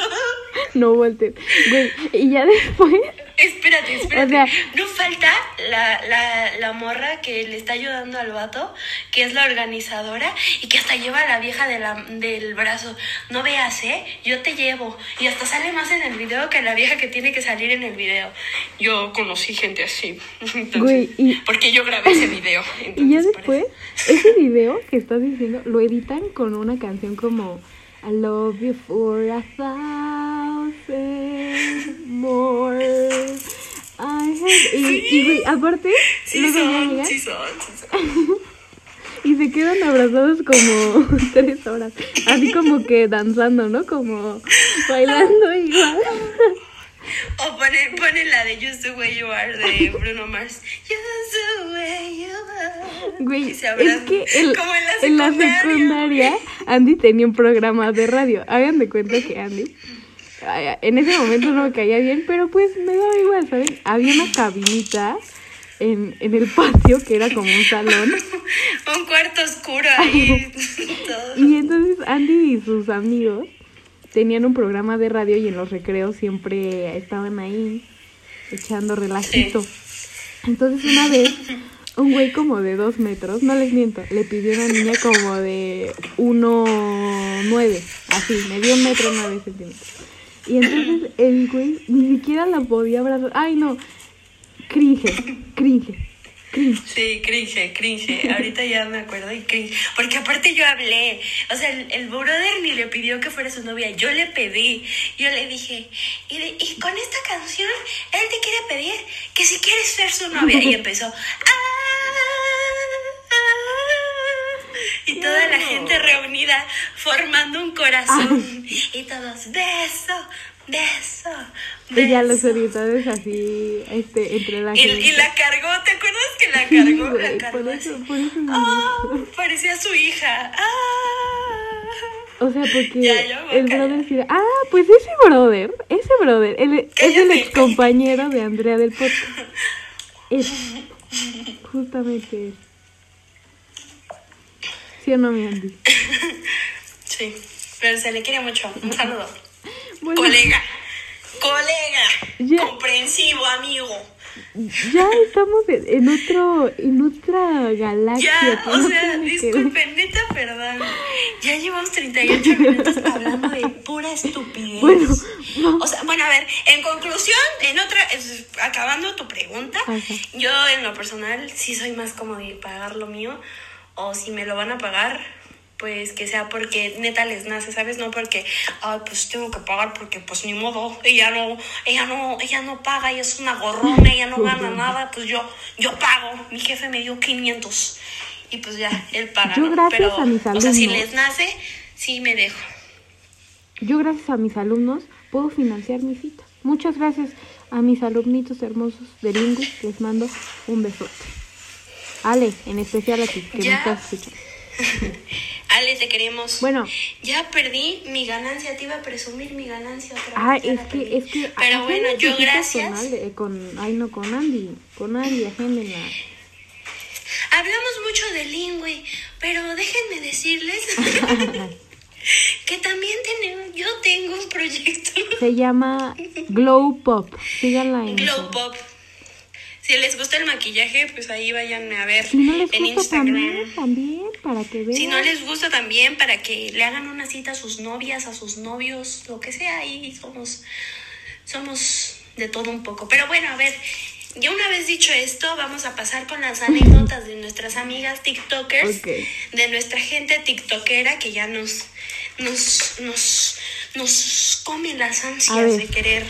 no voltees. Güey, y ya después, Espérate, espérate. O sea- no falta la, la, la morra que le está ayudando al vato, que es la organizadora, y que hasta lleva a la vieja de la, del brazo. No veas, ¿eh? Yo te llevo. Y hasta sale más en el video que la vieja que tiene que salir en el video. Yo conocí gente así. Entonces, Güey, y- Porque yo grabé ese video. y ya después, ese video que estás diciendo, lo editan con una canción como I love you for a thousand more. I have... Y, y, güey, aparte, Sí ya son, sí son, sí son. y se quedan abrazados como tres horas, así como que danzando, ¿no? Como bailando igual. O ponen, ponen la de Just the Way You Are de Bruno Mars. Just the Way You Are. Güey, es que el- Como en la en la secundaria. Andy tenía un programa de radio. Hagan de cuenta que Andy en ese momento no me caía bien, pero pues me daba igual, ¿saben? Había una cabinita en, en el patio que era como un salón. Un cuarto oscuro ahí. Y entonces Andy y sus amigos tenían un programa de radio y en los recreos siempre estaban ahí echando relajito. Entonces una vez un güey como de dos metros, no les miento, le pidió a una niña como de 1,9, así, me dio un metro nueve centímetros. Y entonces el güey ni siquiera la podía abrazar. Ay no, cringe, cringe, cringe. Sí, cringe, cringe. Ahorita ya me acuerdo y cringe. Porque aparte yo hablé. O sea, el, el brother ni le pidió que fuera su novia. Yo le pedí. Yo le dije, y, de- y con esta canción, él te quiere pedir que si quieres ser su novia. Y empezó. "Ah, ah", y toda la gente reunida formando un corazón. Y todos, beso, beso. Y ya los beso". orientadores así, este, entre la Y, gente. y la cargó, ¿te acuerdas que la Sí, cargó? güey, la cargó por eso, por eso gustó. parecía su hija. Ah. O sea, porque Ya, el brother decía, ah, pues ese brother, ese brother, es el ex compañero de Andrea del podcast. Es, justamente es. ¿Sí o no, mi Andy? Sí, pero se le quiere mucho. Un saludo. Bueno, Colega, colega, Ya. comprensivo, amigo. ya estamos en, otro, en otra galaxia. Ya, o no sea, disculpen, neta, perdón. Ya llevamos 38 minutos hablando de pura estupidez. Bueno, no. O sea, bueno, a ver, en conclusión, en otra, es- acabando tu pregunta, Ajá. yo en lo personal sí soy más como de pagar lo mío, o si me lo van a pagar, pues que sea porque neta les nace, ¿sabes? No porque, ay, pues tengo que pagar porque pues ni modo, ella no, ella no, ella no paga, ella es una gorrona, ella no gana nada, pues yo, yo pago, mi jefe me dio 500 y pues ya, él paga, Yo gracias Pero, a mis o sea, si alumnos. les nace, sí me dejo. Yo gracias a mis alumnos puedo financiar mis citas. Muchas gracias a mis alumnitos hermosos de Lingus. Les mando un besote. Ale, en especial a ti, que me estás escuchando. Ale, te queremos. Bueno, Ya perdí mi ganancia, te iba a presumir mi ganancia otra ah, vez. ya es que, es que. Pero bueno, yo gracias. Con, Ale, con, ay, no, con Andy. Con Andy, agéndenla. Hablamos mucho de lingüe, pero déjenme decirles que también tenemos, yo tengo un proyecto Se llama Glow Pop. Síganla en. Glow. Pop. Si les gusta el maquillaje, pues ahí vayan a ver Si no les en gusta Instagram. también, también, para que vean. Si no les gusta también, para que le hagan una cita a sus novias, a sus novios, lo que sea, ahí somos, somos de todo un poco. Pero bueno, a ver, ya una vez dicho esto, vamos a pasar con las anécdotas de nuestras amigas TikTokers, Ok. de nuestra gente TikTokera que ya nos, nos, nos, nos come las ansias de querer.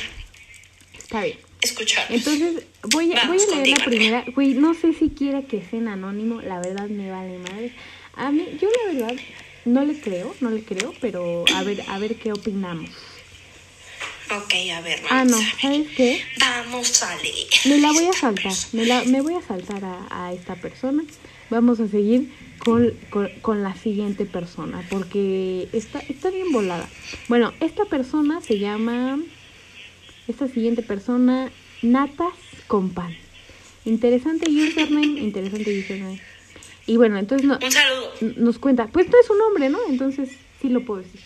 Está bien. escuchar. Entonces, voy, a- voy a leer la primera. Güey, no sé si quiera que sea en anónimo, la verdad me vale madre. A mí, yo la verdad no le creo, no le creo, pero a ver, a ver qué opinamos. Ok, a ver, Ah, vamos no, a ver. ¿sabes qué? Vamos a leer. Me la voy a saltar, me, la, me voy a saltar a, a esta persona. Vamos a seguir con, con, con la siguiente persona, porque está, está bien volada. Bueno, esta persona se llama, esta siguiente persona, Natas con pan. Interesante username, interesante username. Y bueno, entonces no, Un saludo. nos cuenta, pues no es un hombre, ¿no? Entonces sí lo puedo decir.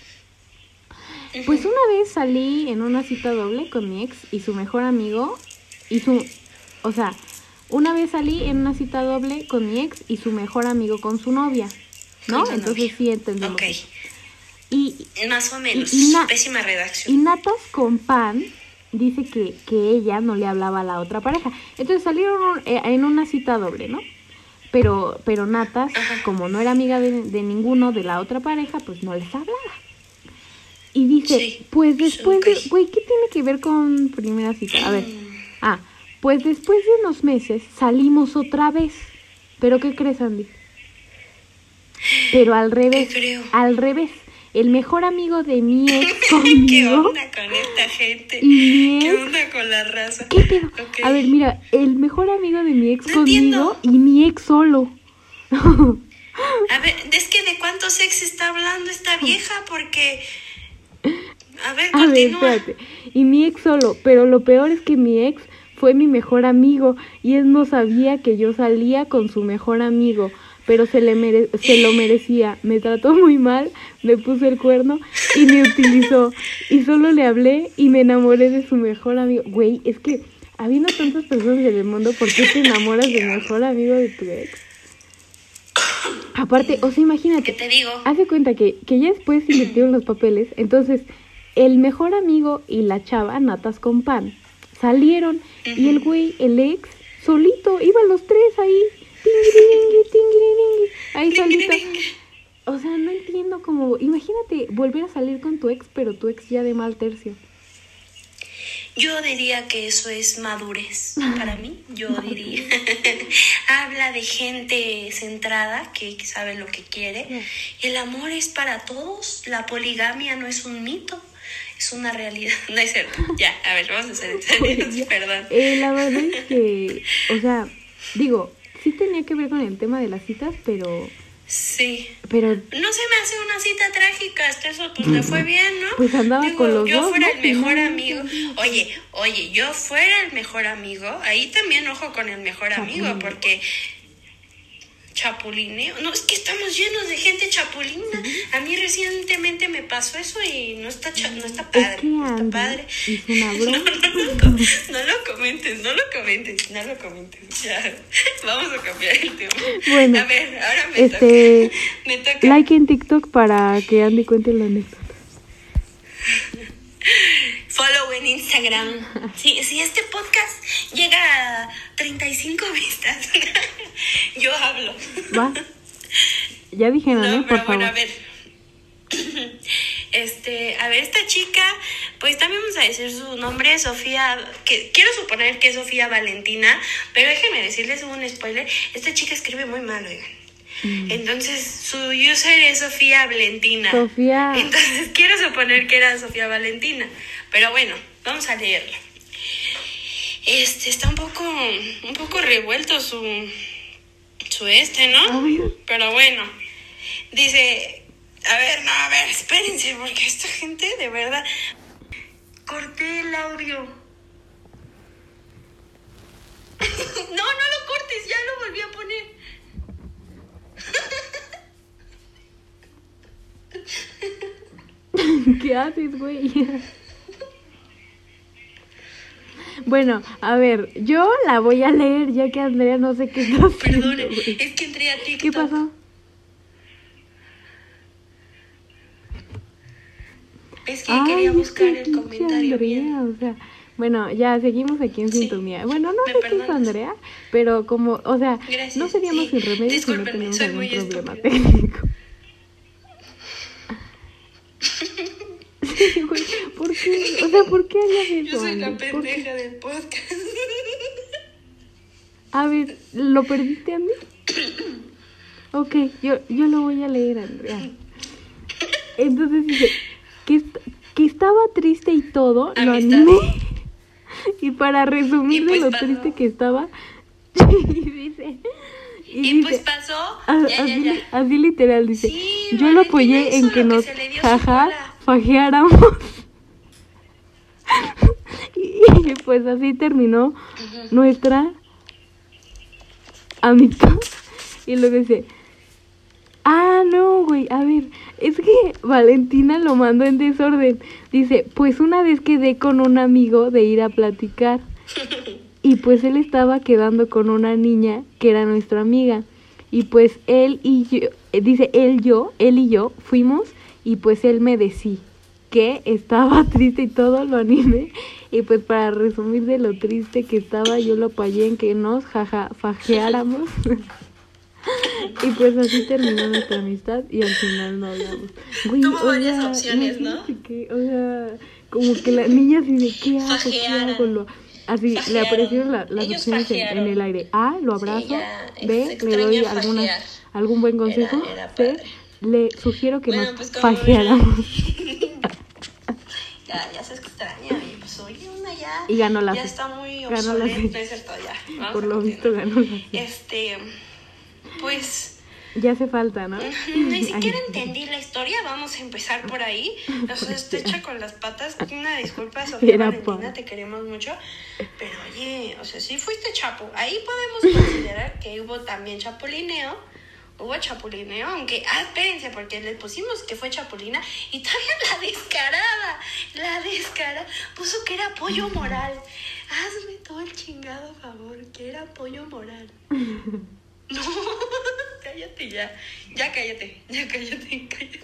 Pues una vez salí en una cita doble con mi ex y su mejor amigo y su, o sea, una vez salí en una cita doble con mi ex y su mejor amigo con su novia, ¿no? Con Entonces novia. sí entendemos. Ok, Y, más o menos. y na- Pésima y redacción. Natas con pan dice que, que ella no le hablaba a la otra pareja. Entonces salieron eh, en una cita doble, ¿no? Pero, pero Natas, como no era amiga de, de ninguno de la otra pareja, pues no les hablaba. Y dice, Sí, pues después de, ok. güey, ¿qué tiene que ver con primera cita? A ver, ah, pues después de unos meses salimos otra vez. ¿Pero qué crees, Andy? Pero al revés, creo? al revés. El mejor amigo de mi ex ¿Qué conmigo onda con esta gente? y mi ¿Qué ex onda con la raza? ¿Qué pedo? A ver, mira, el mejor amigo de mi ex No conmigo entiendo. y mi ex solo. A ver, es que de cuántos sex está hablando esta vieja, porque. A ver, A ver, continúa. espérate. Y mi ex solo, pero lo peor es que mi ex fue mi mejor amigo y él no sabía que yo salía con su mejor amigo, pero se, le mere- se lo merecía. Me trató muy mal, me puso el cuerno y me utilizó. Y solo le hablé y me enamoré de su mejor amigo. Güey, es que habiendo tantas personas en el mundo, ¿por qué te enamoras del mejor amigo de tu ex? Aparte, o sea, ¿Qué imagínate, te digo? Haz de cuenta que, que ya después se invirtieron los papeles, entonces el mejor amigo y la chava, Natas con pan, salieron y el güey, el ex, solito, iban los tres ahí, tingiringui, ahí solita. O sea, no entiendo cómo, imagínate volver a salir con tu ex, pero tu ex ya de mal tercio. Yo diría que eso es madurez para mí, yo diría. Habla de gente centrada que sabe lo que quiere. El amor es para todos, la poligamia no es un mito, es una realidad. No es cierto. Ya, a ver, vamos a hacer entendidos, perdón. Eh, la verdad es que, o sea, digo, sí tenía que ver con el tema de las citas, pero, Sí. pero No se me hace una cita trágica, hasta eso pues le fue bien, ¿no? Pues andaba con los yo dos, fuera ¿no? el mejor amigo. Oye, oye, yo fuera el mejor amigo, ahí también ojo con el mejor amigo, porque chapulineo, no, es que estamos llenos de gente chapulina. A mí recientemente me pasó eso y no está cha- no está es padre, no está padre. No, no, no, no lo comentes, no lo comentes, no lo comentes. Ya, vamos a cambiar el tema. Bueno, a ver, ahora me este, toca. Me toca. Like en TikTok para que Andy cuente la anécdota. Follow en Instagram. Si, si este podcast llega a 35 vistas, yo hablo. ¿Va? Ya dijeron, No, ¿eh? pero Por bueno, favor. a ver. Este, a ver, esta chica, pues también vamos a decir su nombre, Sofía, que quiero suponer que es Sofía Valentina, pero déjenme decirles un spoiler, esta chica escribe muy mal, oigan. Mm. Entonces, su user es Sofía Valentina. Sofía. Entonces, quiero suponer que era Sofía Valentina. Pero bueno, vamos a leerlo. Este, está un poco, un poco revuelto su, su este, ¿no? Ver. Pero bueno, dice, a ver, no, a ver, espérense, porque esta gente de verdad... Corté el audio. no, no lo cortes, ya lo volví a poner. ¿Qué haces, güey? Bueno, a ver, yo la voy a leer ya que Andrea no sé qué está haciendo. Güey. es que entré a TikTok. ¿Qué pasó? Es que quería es buscar el comentario Andrea, bien. o sea, bueno, ya seguimos aquí en Sí. sintonía. Bueno, no ¿Me sé qué es? Andrea, pero como, o sea, Gracias, no seríamos sí. sin remedio si no tenemos algún problema estúpida. técnico. Sí, güey, ¿por qué? O sea, ¿por qué harías eso? Yo soy la pendeja del podcast. A ver, ¿lo perdiste, Andy? Ok, yo, yo lo voy a leer, Andrea. Entonces dice que, que estaba triste y todo, lo animé. Y para resumir Y de pues lo pasó. triste que estaba, y dice, y Y dice, pues pasó. Ya, así, ya. li- así literal dice, Sí, yo lo apoyé en que que nos jaja cola". fajeáramos. y, pues así terminó nuestra amistad. Y luego dice, ah, no, güey, a ver, es que Valentina lo mandó en desorden. Dice, pues una vez quedé con un amigo de ir a platicar. Y pues él estaba quedando con una niña que era nuestra amiga. Y pues él y yo, dice él, yo, él y yo fuimos y pues él me decía que estaba triste y todo lo animé. Y pues para resumir de lo triste que estaba, yo lo apoyé en que nos jaja, fajeáramos. y pues así terminó nuestra amistad y al final no hablamos. Güey, Tuvo o varias sea, opciones, ¿no? que, o sea, como que la niña así de qué hago, qué hago, lo- Así le Fajearon. aparecieron la- las Ellos opciones en, en el aire. A, lo Sí, abrazo. ya, B, le doy extraña alguna, fajear. algún buen consejo. Era- era C, le sugiero que Bueno, nos pues fajeáramos. Ya, ya se extraña. Y pues oye, una ya. Y ganó la Ya está muy obsoleta. C. No es cierto, ya. Vamos Por lo visto ganó la. Este. Pues. Ya hace falta, ¿no? Ni siquiera entendí la historia, vamos a empezar por ahí. Sea, estoy hecha con las patas. Una disculpa, Sofía Era Valentina, te queremos mucho. Pero oye, o sea, sí fuiste chapo. Ahí podemos considerar que hubo también chapulineo. Hubo chapulineo, aunque, ah, espérense, porque le pusimos que fue chapulina y todavía la descarada, la descarada, puso que era apoyo moral. Hazme todo el chingado favor, que era apoyo moral. No, cállate ya. Ya cállate, ya cállate, cállate.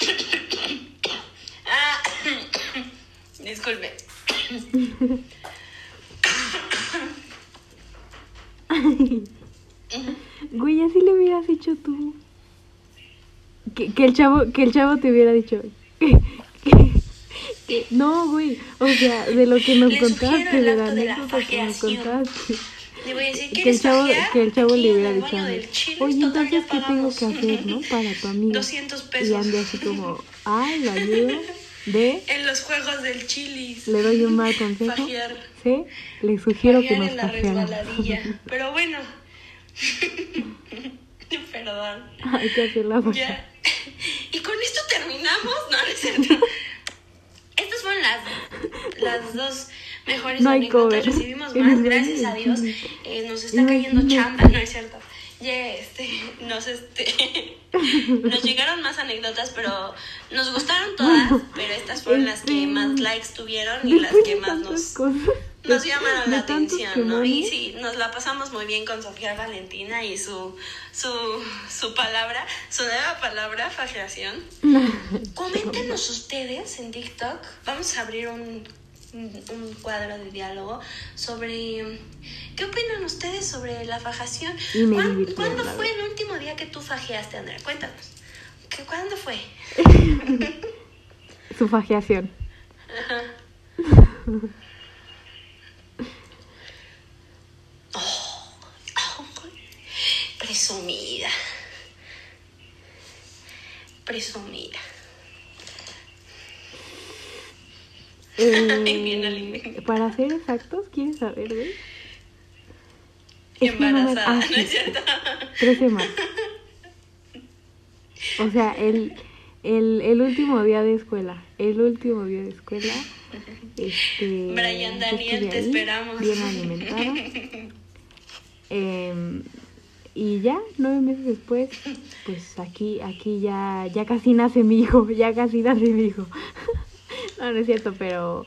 Ah, disculpe. Güey, así le hubieras dicho tú. Que, que el chavo, que el chavo te hubiera dicho. que- que- que- no, güey. O sea, de lo que nos Le contaste, de la de anécdota que nos contaste. Le voy a decir, Que el ¿quieres chavo, que el chavo le hubiera dicho Oye, entonces, ¿qué tengo pagamos". que hacer, no? Para tu amigo. 200 Y pesos. Andy así como, ay, lo ayudo. D, En los juegos del chilis. le doy un mal consejo. Fajear. C, le sugiero que Fajear nos en la resbaladilla. Pero bueno. Perdón. Hay que hacer la. Ya. Y con esto terminamos. No, no es cierto. Estas fueron las, las dos mejores No anécdotas. Recibimos más, gracias a Dios. Eh, nos está cayendo chamba, no es cierto. Ya, este, nos, este, nos llegaron más anécdotas, pero nos gustaron todas, pero estas fueron las que Este, más likes tuvieron y las que más nos, nos de la atención, ¿no? Y sí, nos la pasamos muy bien con Sofía Valentina y su, su, su palabra, su nueva palabra, fajeación. Coméntenos ustedes en TikTok. Vamos a abrir un, un, un cuadro de diálogo sobre qué opinan ustedes sobre la fajación. Y me ¿Cuán- divirtieron, ¿Cuándo fue el último día que tú fajeaste, Andrea? Cuéntanos. ¿Qué, ¿Cuándo fue? Su fajeación. Presumida. Presumida. Eh, para ser exactos, ¿quieres saber, güey? Es que no me- Embarazada, ah, ¿no es cierto? Tres semanas. O sea, el, el, el último día de escuela. El último día de escuela. Este, Brian Daniel, te ahí, esperamos. Bien alimentada. Em, y ya, nueve meses después, pues aquí, aquí ya, ya casi nace mi hijo, ya casi nace mi hijo. no, no es cierto, pero,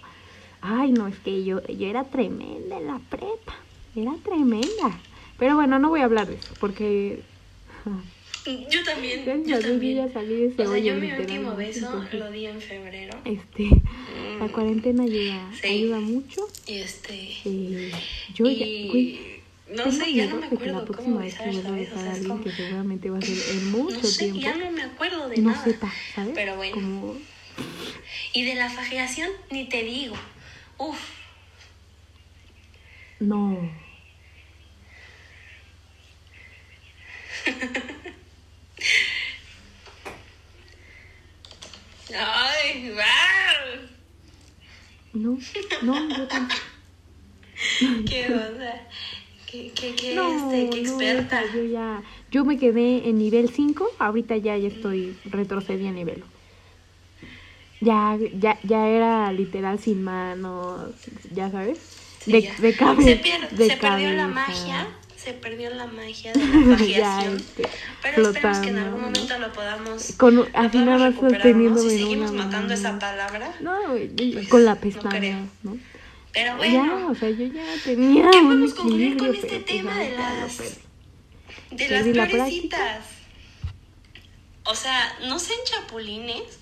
ay, no, es que yo, yo era tremenda en la prepa, era tremenda. Pero bueno, no voy a hablar de eso, porque Yo también, yo también. ya salí de ese o sea, yo mi último beso lo di en febrero. este, la cuarentena ayuda, Sí. ayuda mucho. Y este. Eh, yo ya, No Tengo sé, ya no me que la acuerdo cómo próxima vez que vuelva a besar a alguien que seguramente va a ser en mucho No sé, tiempo. ya no me acuerdo de no nada. sepa, ¿sabes? Pero bueno. Como... Y de la fajeación, ni te digo. Uf, No. ay, wow. No, no, yo tampoco. Qué onda. Qué, qué, qué, No, este, qué no, experta. o sea, yo ya, yo me quedé en nivel 5, ahorita ya, ya estoy, retrocedí a nivel. Ya, ya, ya era literal sin manos, ya sabes, Sí, de, ya. de cabe- se, pier- de se perdió la cabeza. magia. Se perdió la magia de la ya, fajeación. este, Pero esperemos que en flotando, algún ¿no? momento lo podamos. Con, lo así nada podamos más recuperar, ¿no? sosteniéndome Si seguimos matando mano. esa palabra. No, Pues, con la no pestaña. ¿no? Pero Ya, bueno, o sea, yo ya tenía ¿qué un podemos concluir con este pero pues tema ya, de ya las de las la florecitas? O sea, no sean chapulines.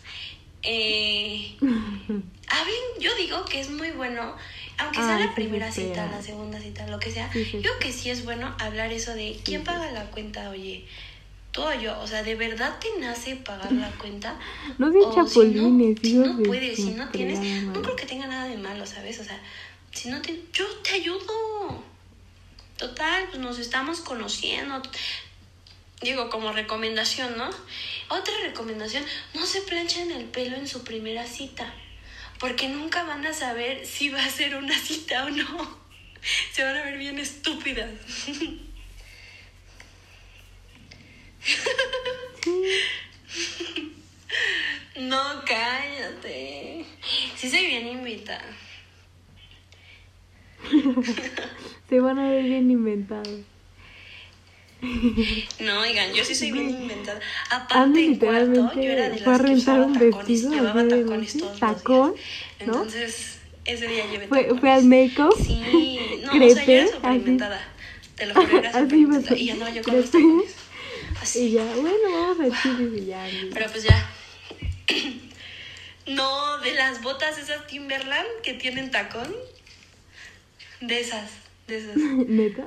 Eh, hablen, yo digo que es muy bueno, aunque sea Ay, la primera sí, cita, la segunda cita, lo que sea. Sí, sí, yo que sí es bueno hablar eso de quién paga la cuenta, oye. Tú o yo, o sea, ¿de verdad te nace pagar la cuenta? No sean chapulines, si no, si no de puedes, si no tienes, no creo que tenga nada de malo, ¿sabes? O sea, si no te, yo te ayudo. Total, pues nos estamos conociendo. Digo, como recomendación, ¿no? Otra recomendación, no se planchen el pelo en su primera cita, porque nunca van a saber si va a ser una cita o no. Se van a ver bien estúpidas. No, cállate. Sí soy bien invitada. Se van a ver bien inventados. No, oigan, yo sí soy bien inventada. Aparte, en cuarto, yo era de las que usaba un tacones. vestido, Llevaba de tacones todos tacón, los días. ¿no? Entonces, ese día llevé Fue, tacones. fue al make-up. Sí, no, o sea, yo era súper inventada. Te lo juro, era súper inventada. Y ya no, yo con los tacones. Así. Y ya, bueno, vamos a chiles y ya. Pero pues ya. No, de las botas esas Timberland que tienen tacón. De esas, de esas. ¿Neta?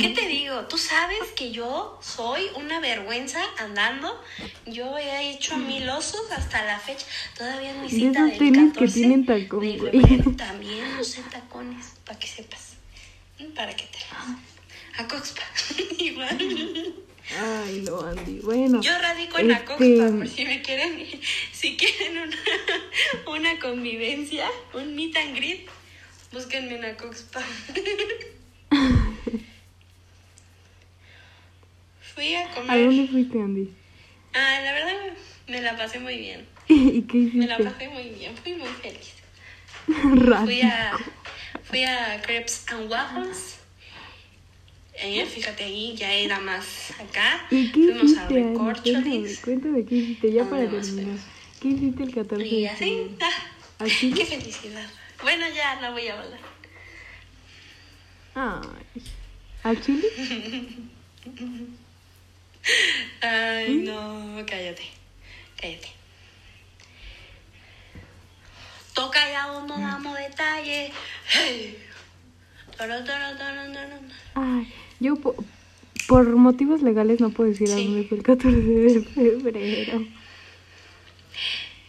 ¿Qué te digo? Tú sabes que yo soy una vergüenza andando. Yo he hecho mil osos hasta la fecha. Todavía en mi De cita del tenis que 14 tienen tacón, de febrero también usé tacones, para que sepas. Para que te A Coxpa, igual. Ay, no, Andy. Bueno. Yo radico en este, Acoxpa, por si me quieren, si quieren una, una convivencia, un meet and greet, búsquenme en Acoxpa. Fui a ¿A comer. dónde fuiste, Andy? Ah, la verdad me la pasé muy bien. ¿Y qué Me la hiciste? pasé muy bien, fui muy feliz. Fui a, fui a Crepes and Waffles. Eh, fíjate ahí, ya era más acá. ¿Y qué Fuimos a hiciste? Cuéntame, Recorcholis. cuéntame qué hiciste ya ¿A para terminar. fuimos? ¿Qué hiciste el 14 Y de así, ah, ¿Así? qué felicidad. Bueno, ya no voy a hablar. Ay. ¿Al chile? Ay, no, cállate. Cállate. Toca ya no damos detalle. Hey. Ay, yo po- por motivos legales no puedo decir a dónde fue el 14 de febrero.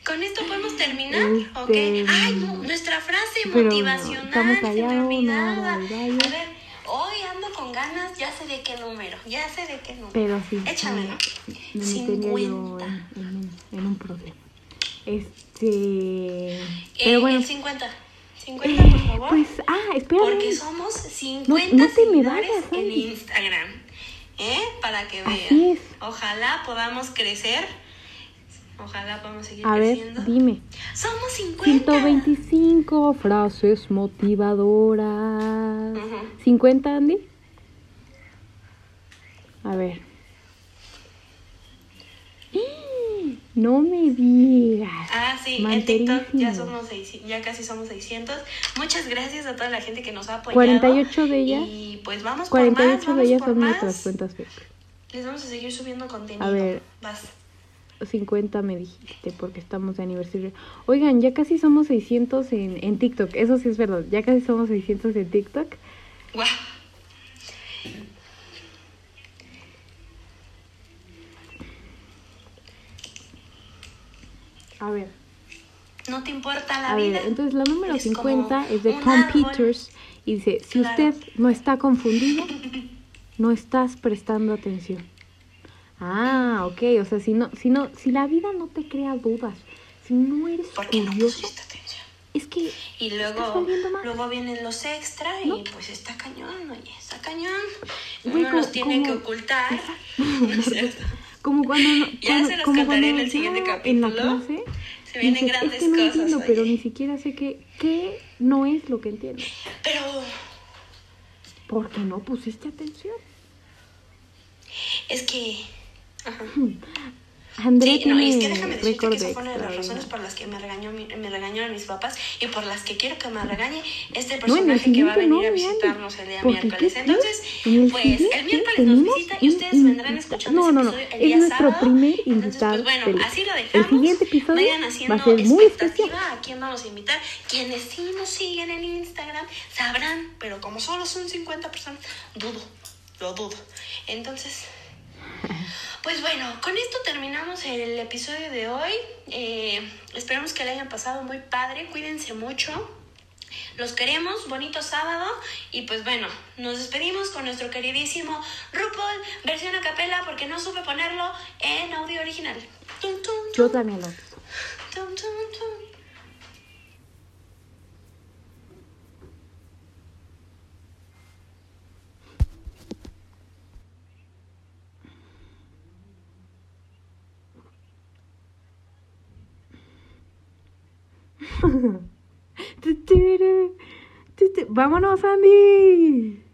¿Con esto podemos terminar? ¿Ok? Este, Ay, no, nuestra frase pero motivacional. estamos callados, olvidaba. nada, A ver, hoy ando con ganas, ya sé de qué número, ya sé de qué número. Pero sí. Échamelo. Me, me metería yo 50. en, en un- en un problema. Este. Eh, Pero bueno. El 50. 50, por favor. Pues, ah, espérame. Porque somos 50 no te me vayas, en. Instagram. ¿Eh? Para que vean. Ojalá podamos crecer. Ojalá podamos seguir A ver, creciendo. dime. Somos 50. 125 frases motivadoras. Ujú. ¿50, Andy? A ver. No me digas. Ah, sí, en TikTok ya somos 600, ya casi somos 600. Muchas gracias a toda la gente que nos ha apoyado. 48 de ellas. Y pues vamos por más, 48 de ellas son más. nuestras cuentas fake. Les vamos a seguir subiendo contenido. A ver. Vas. 50 me dijiste porque estamos de aniversario. Oigan, ya casi somos 600 en, en TikTok. Eso sí es verdad. Ya casi somos 600 en TikTok. Guau. A ver. ¿No te importa la A vida? ver, entonces la número Es 50 como es de Tom árbol. Peters y dice, si Claro. usted no está confundido, no estás prestando atención. Ah, ok, o sea, si no, si no, si la vida no te crea dudas, si no eres ¿Por qué no curioso, pusiste atención? es que Y luego, luego vienen los extra y ¿No? pues está cañón, oye, está cañón. Uno los como- tiene que ocultar. Exacto. ¿No es cierto? Como cuando, no- Ya cuando- se los como contaré cuando en el siguiente ya en la capítulo. clase Se vienen dices, grandes es que no cosas, entiendo, pero ni siquiera sé qué, qué no es lo que entiendo. Pero Porque no pusiste atención. es que... Ajá. André Sí, no, y es que déjame decirte que esa fue una de las razones por las que me, regañó, me regañaron mis papás y por las que quiero que me regañe este No, el personaje que va a no, venir a visitarnos el día porque ¿qué miércoles. Entonces, En el pues el miércoles nos visita y ustedes in- vendrán escuchando no, ese no, no, episodio el es día nuestro sábado. primer Entonces, invitado pues bueno, así lo el dejamos. siguiente episodio Vayan va a haciendo ser muy especial. a quién vamos a invitar. Quienes sí nos siguen en Instagram sabrán, pero como solo son 50 personas, dudo, lo dudo. Entonces, pues bueno, con esto terminamos el episodio de hoy. Eh, esperamos que le hayan pasado muy padre. Cuídense mucho. Los queremos, bonito sábado. Y pues bueno, nos despedimos con nuestro queridísimo RuPaul, versión a capela, porque no supe ponerlo en audio original. Tum, tum, Yo también lo tum, tum, tum. Tu, tu, tu, tu, tu. Vámonos, Andy.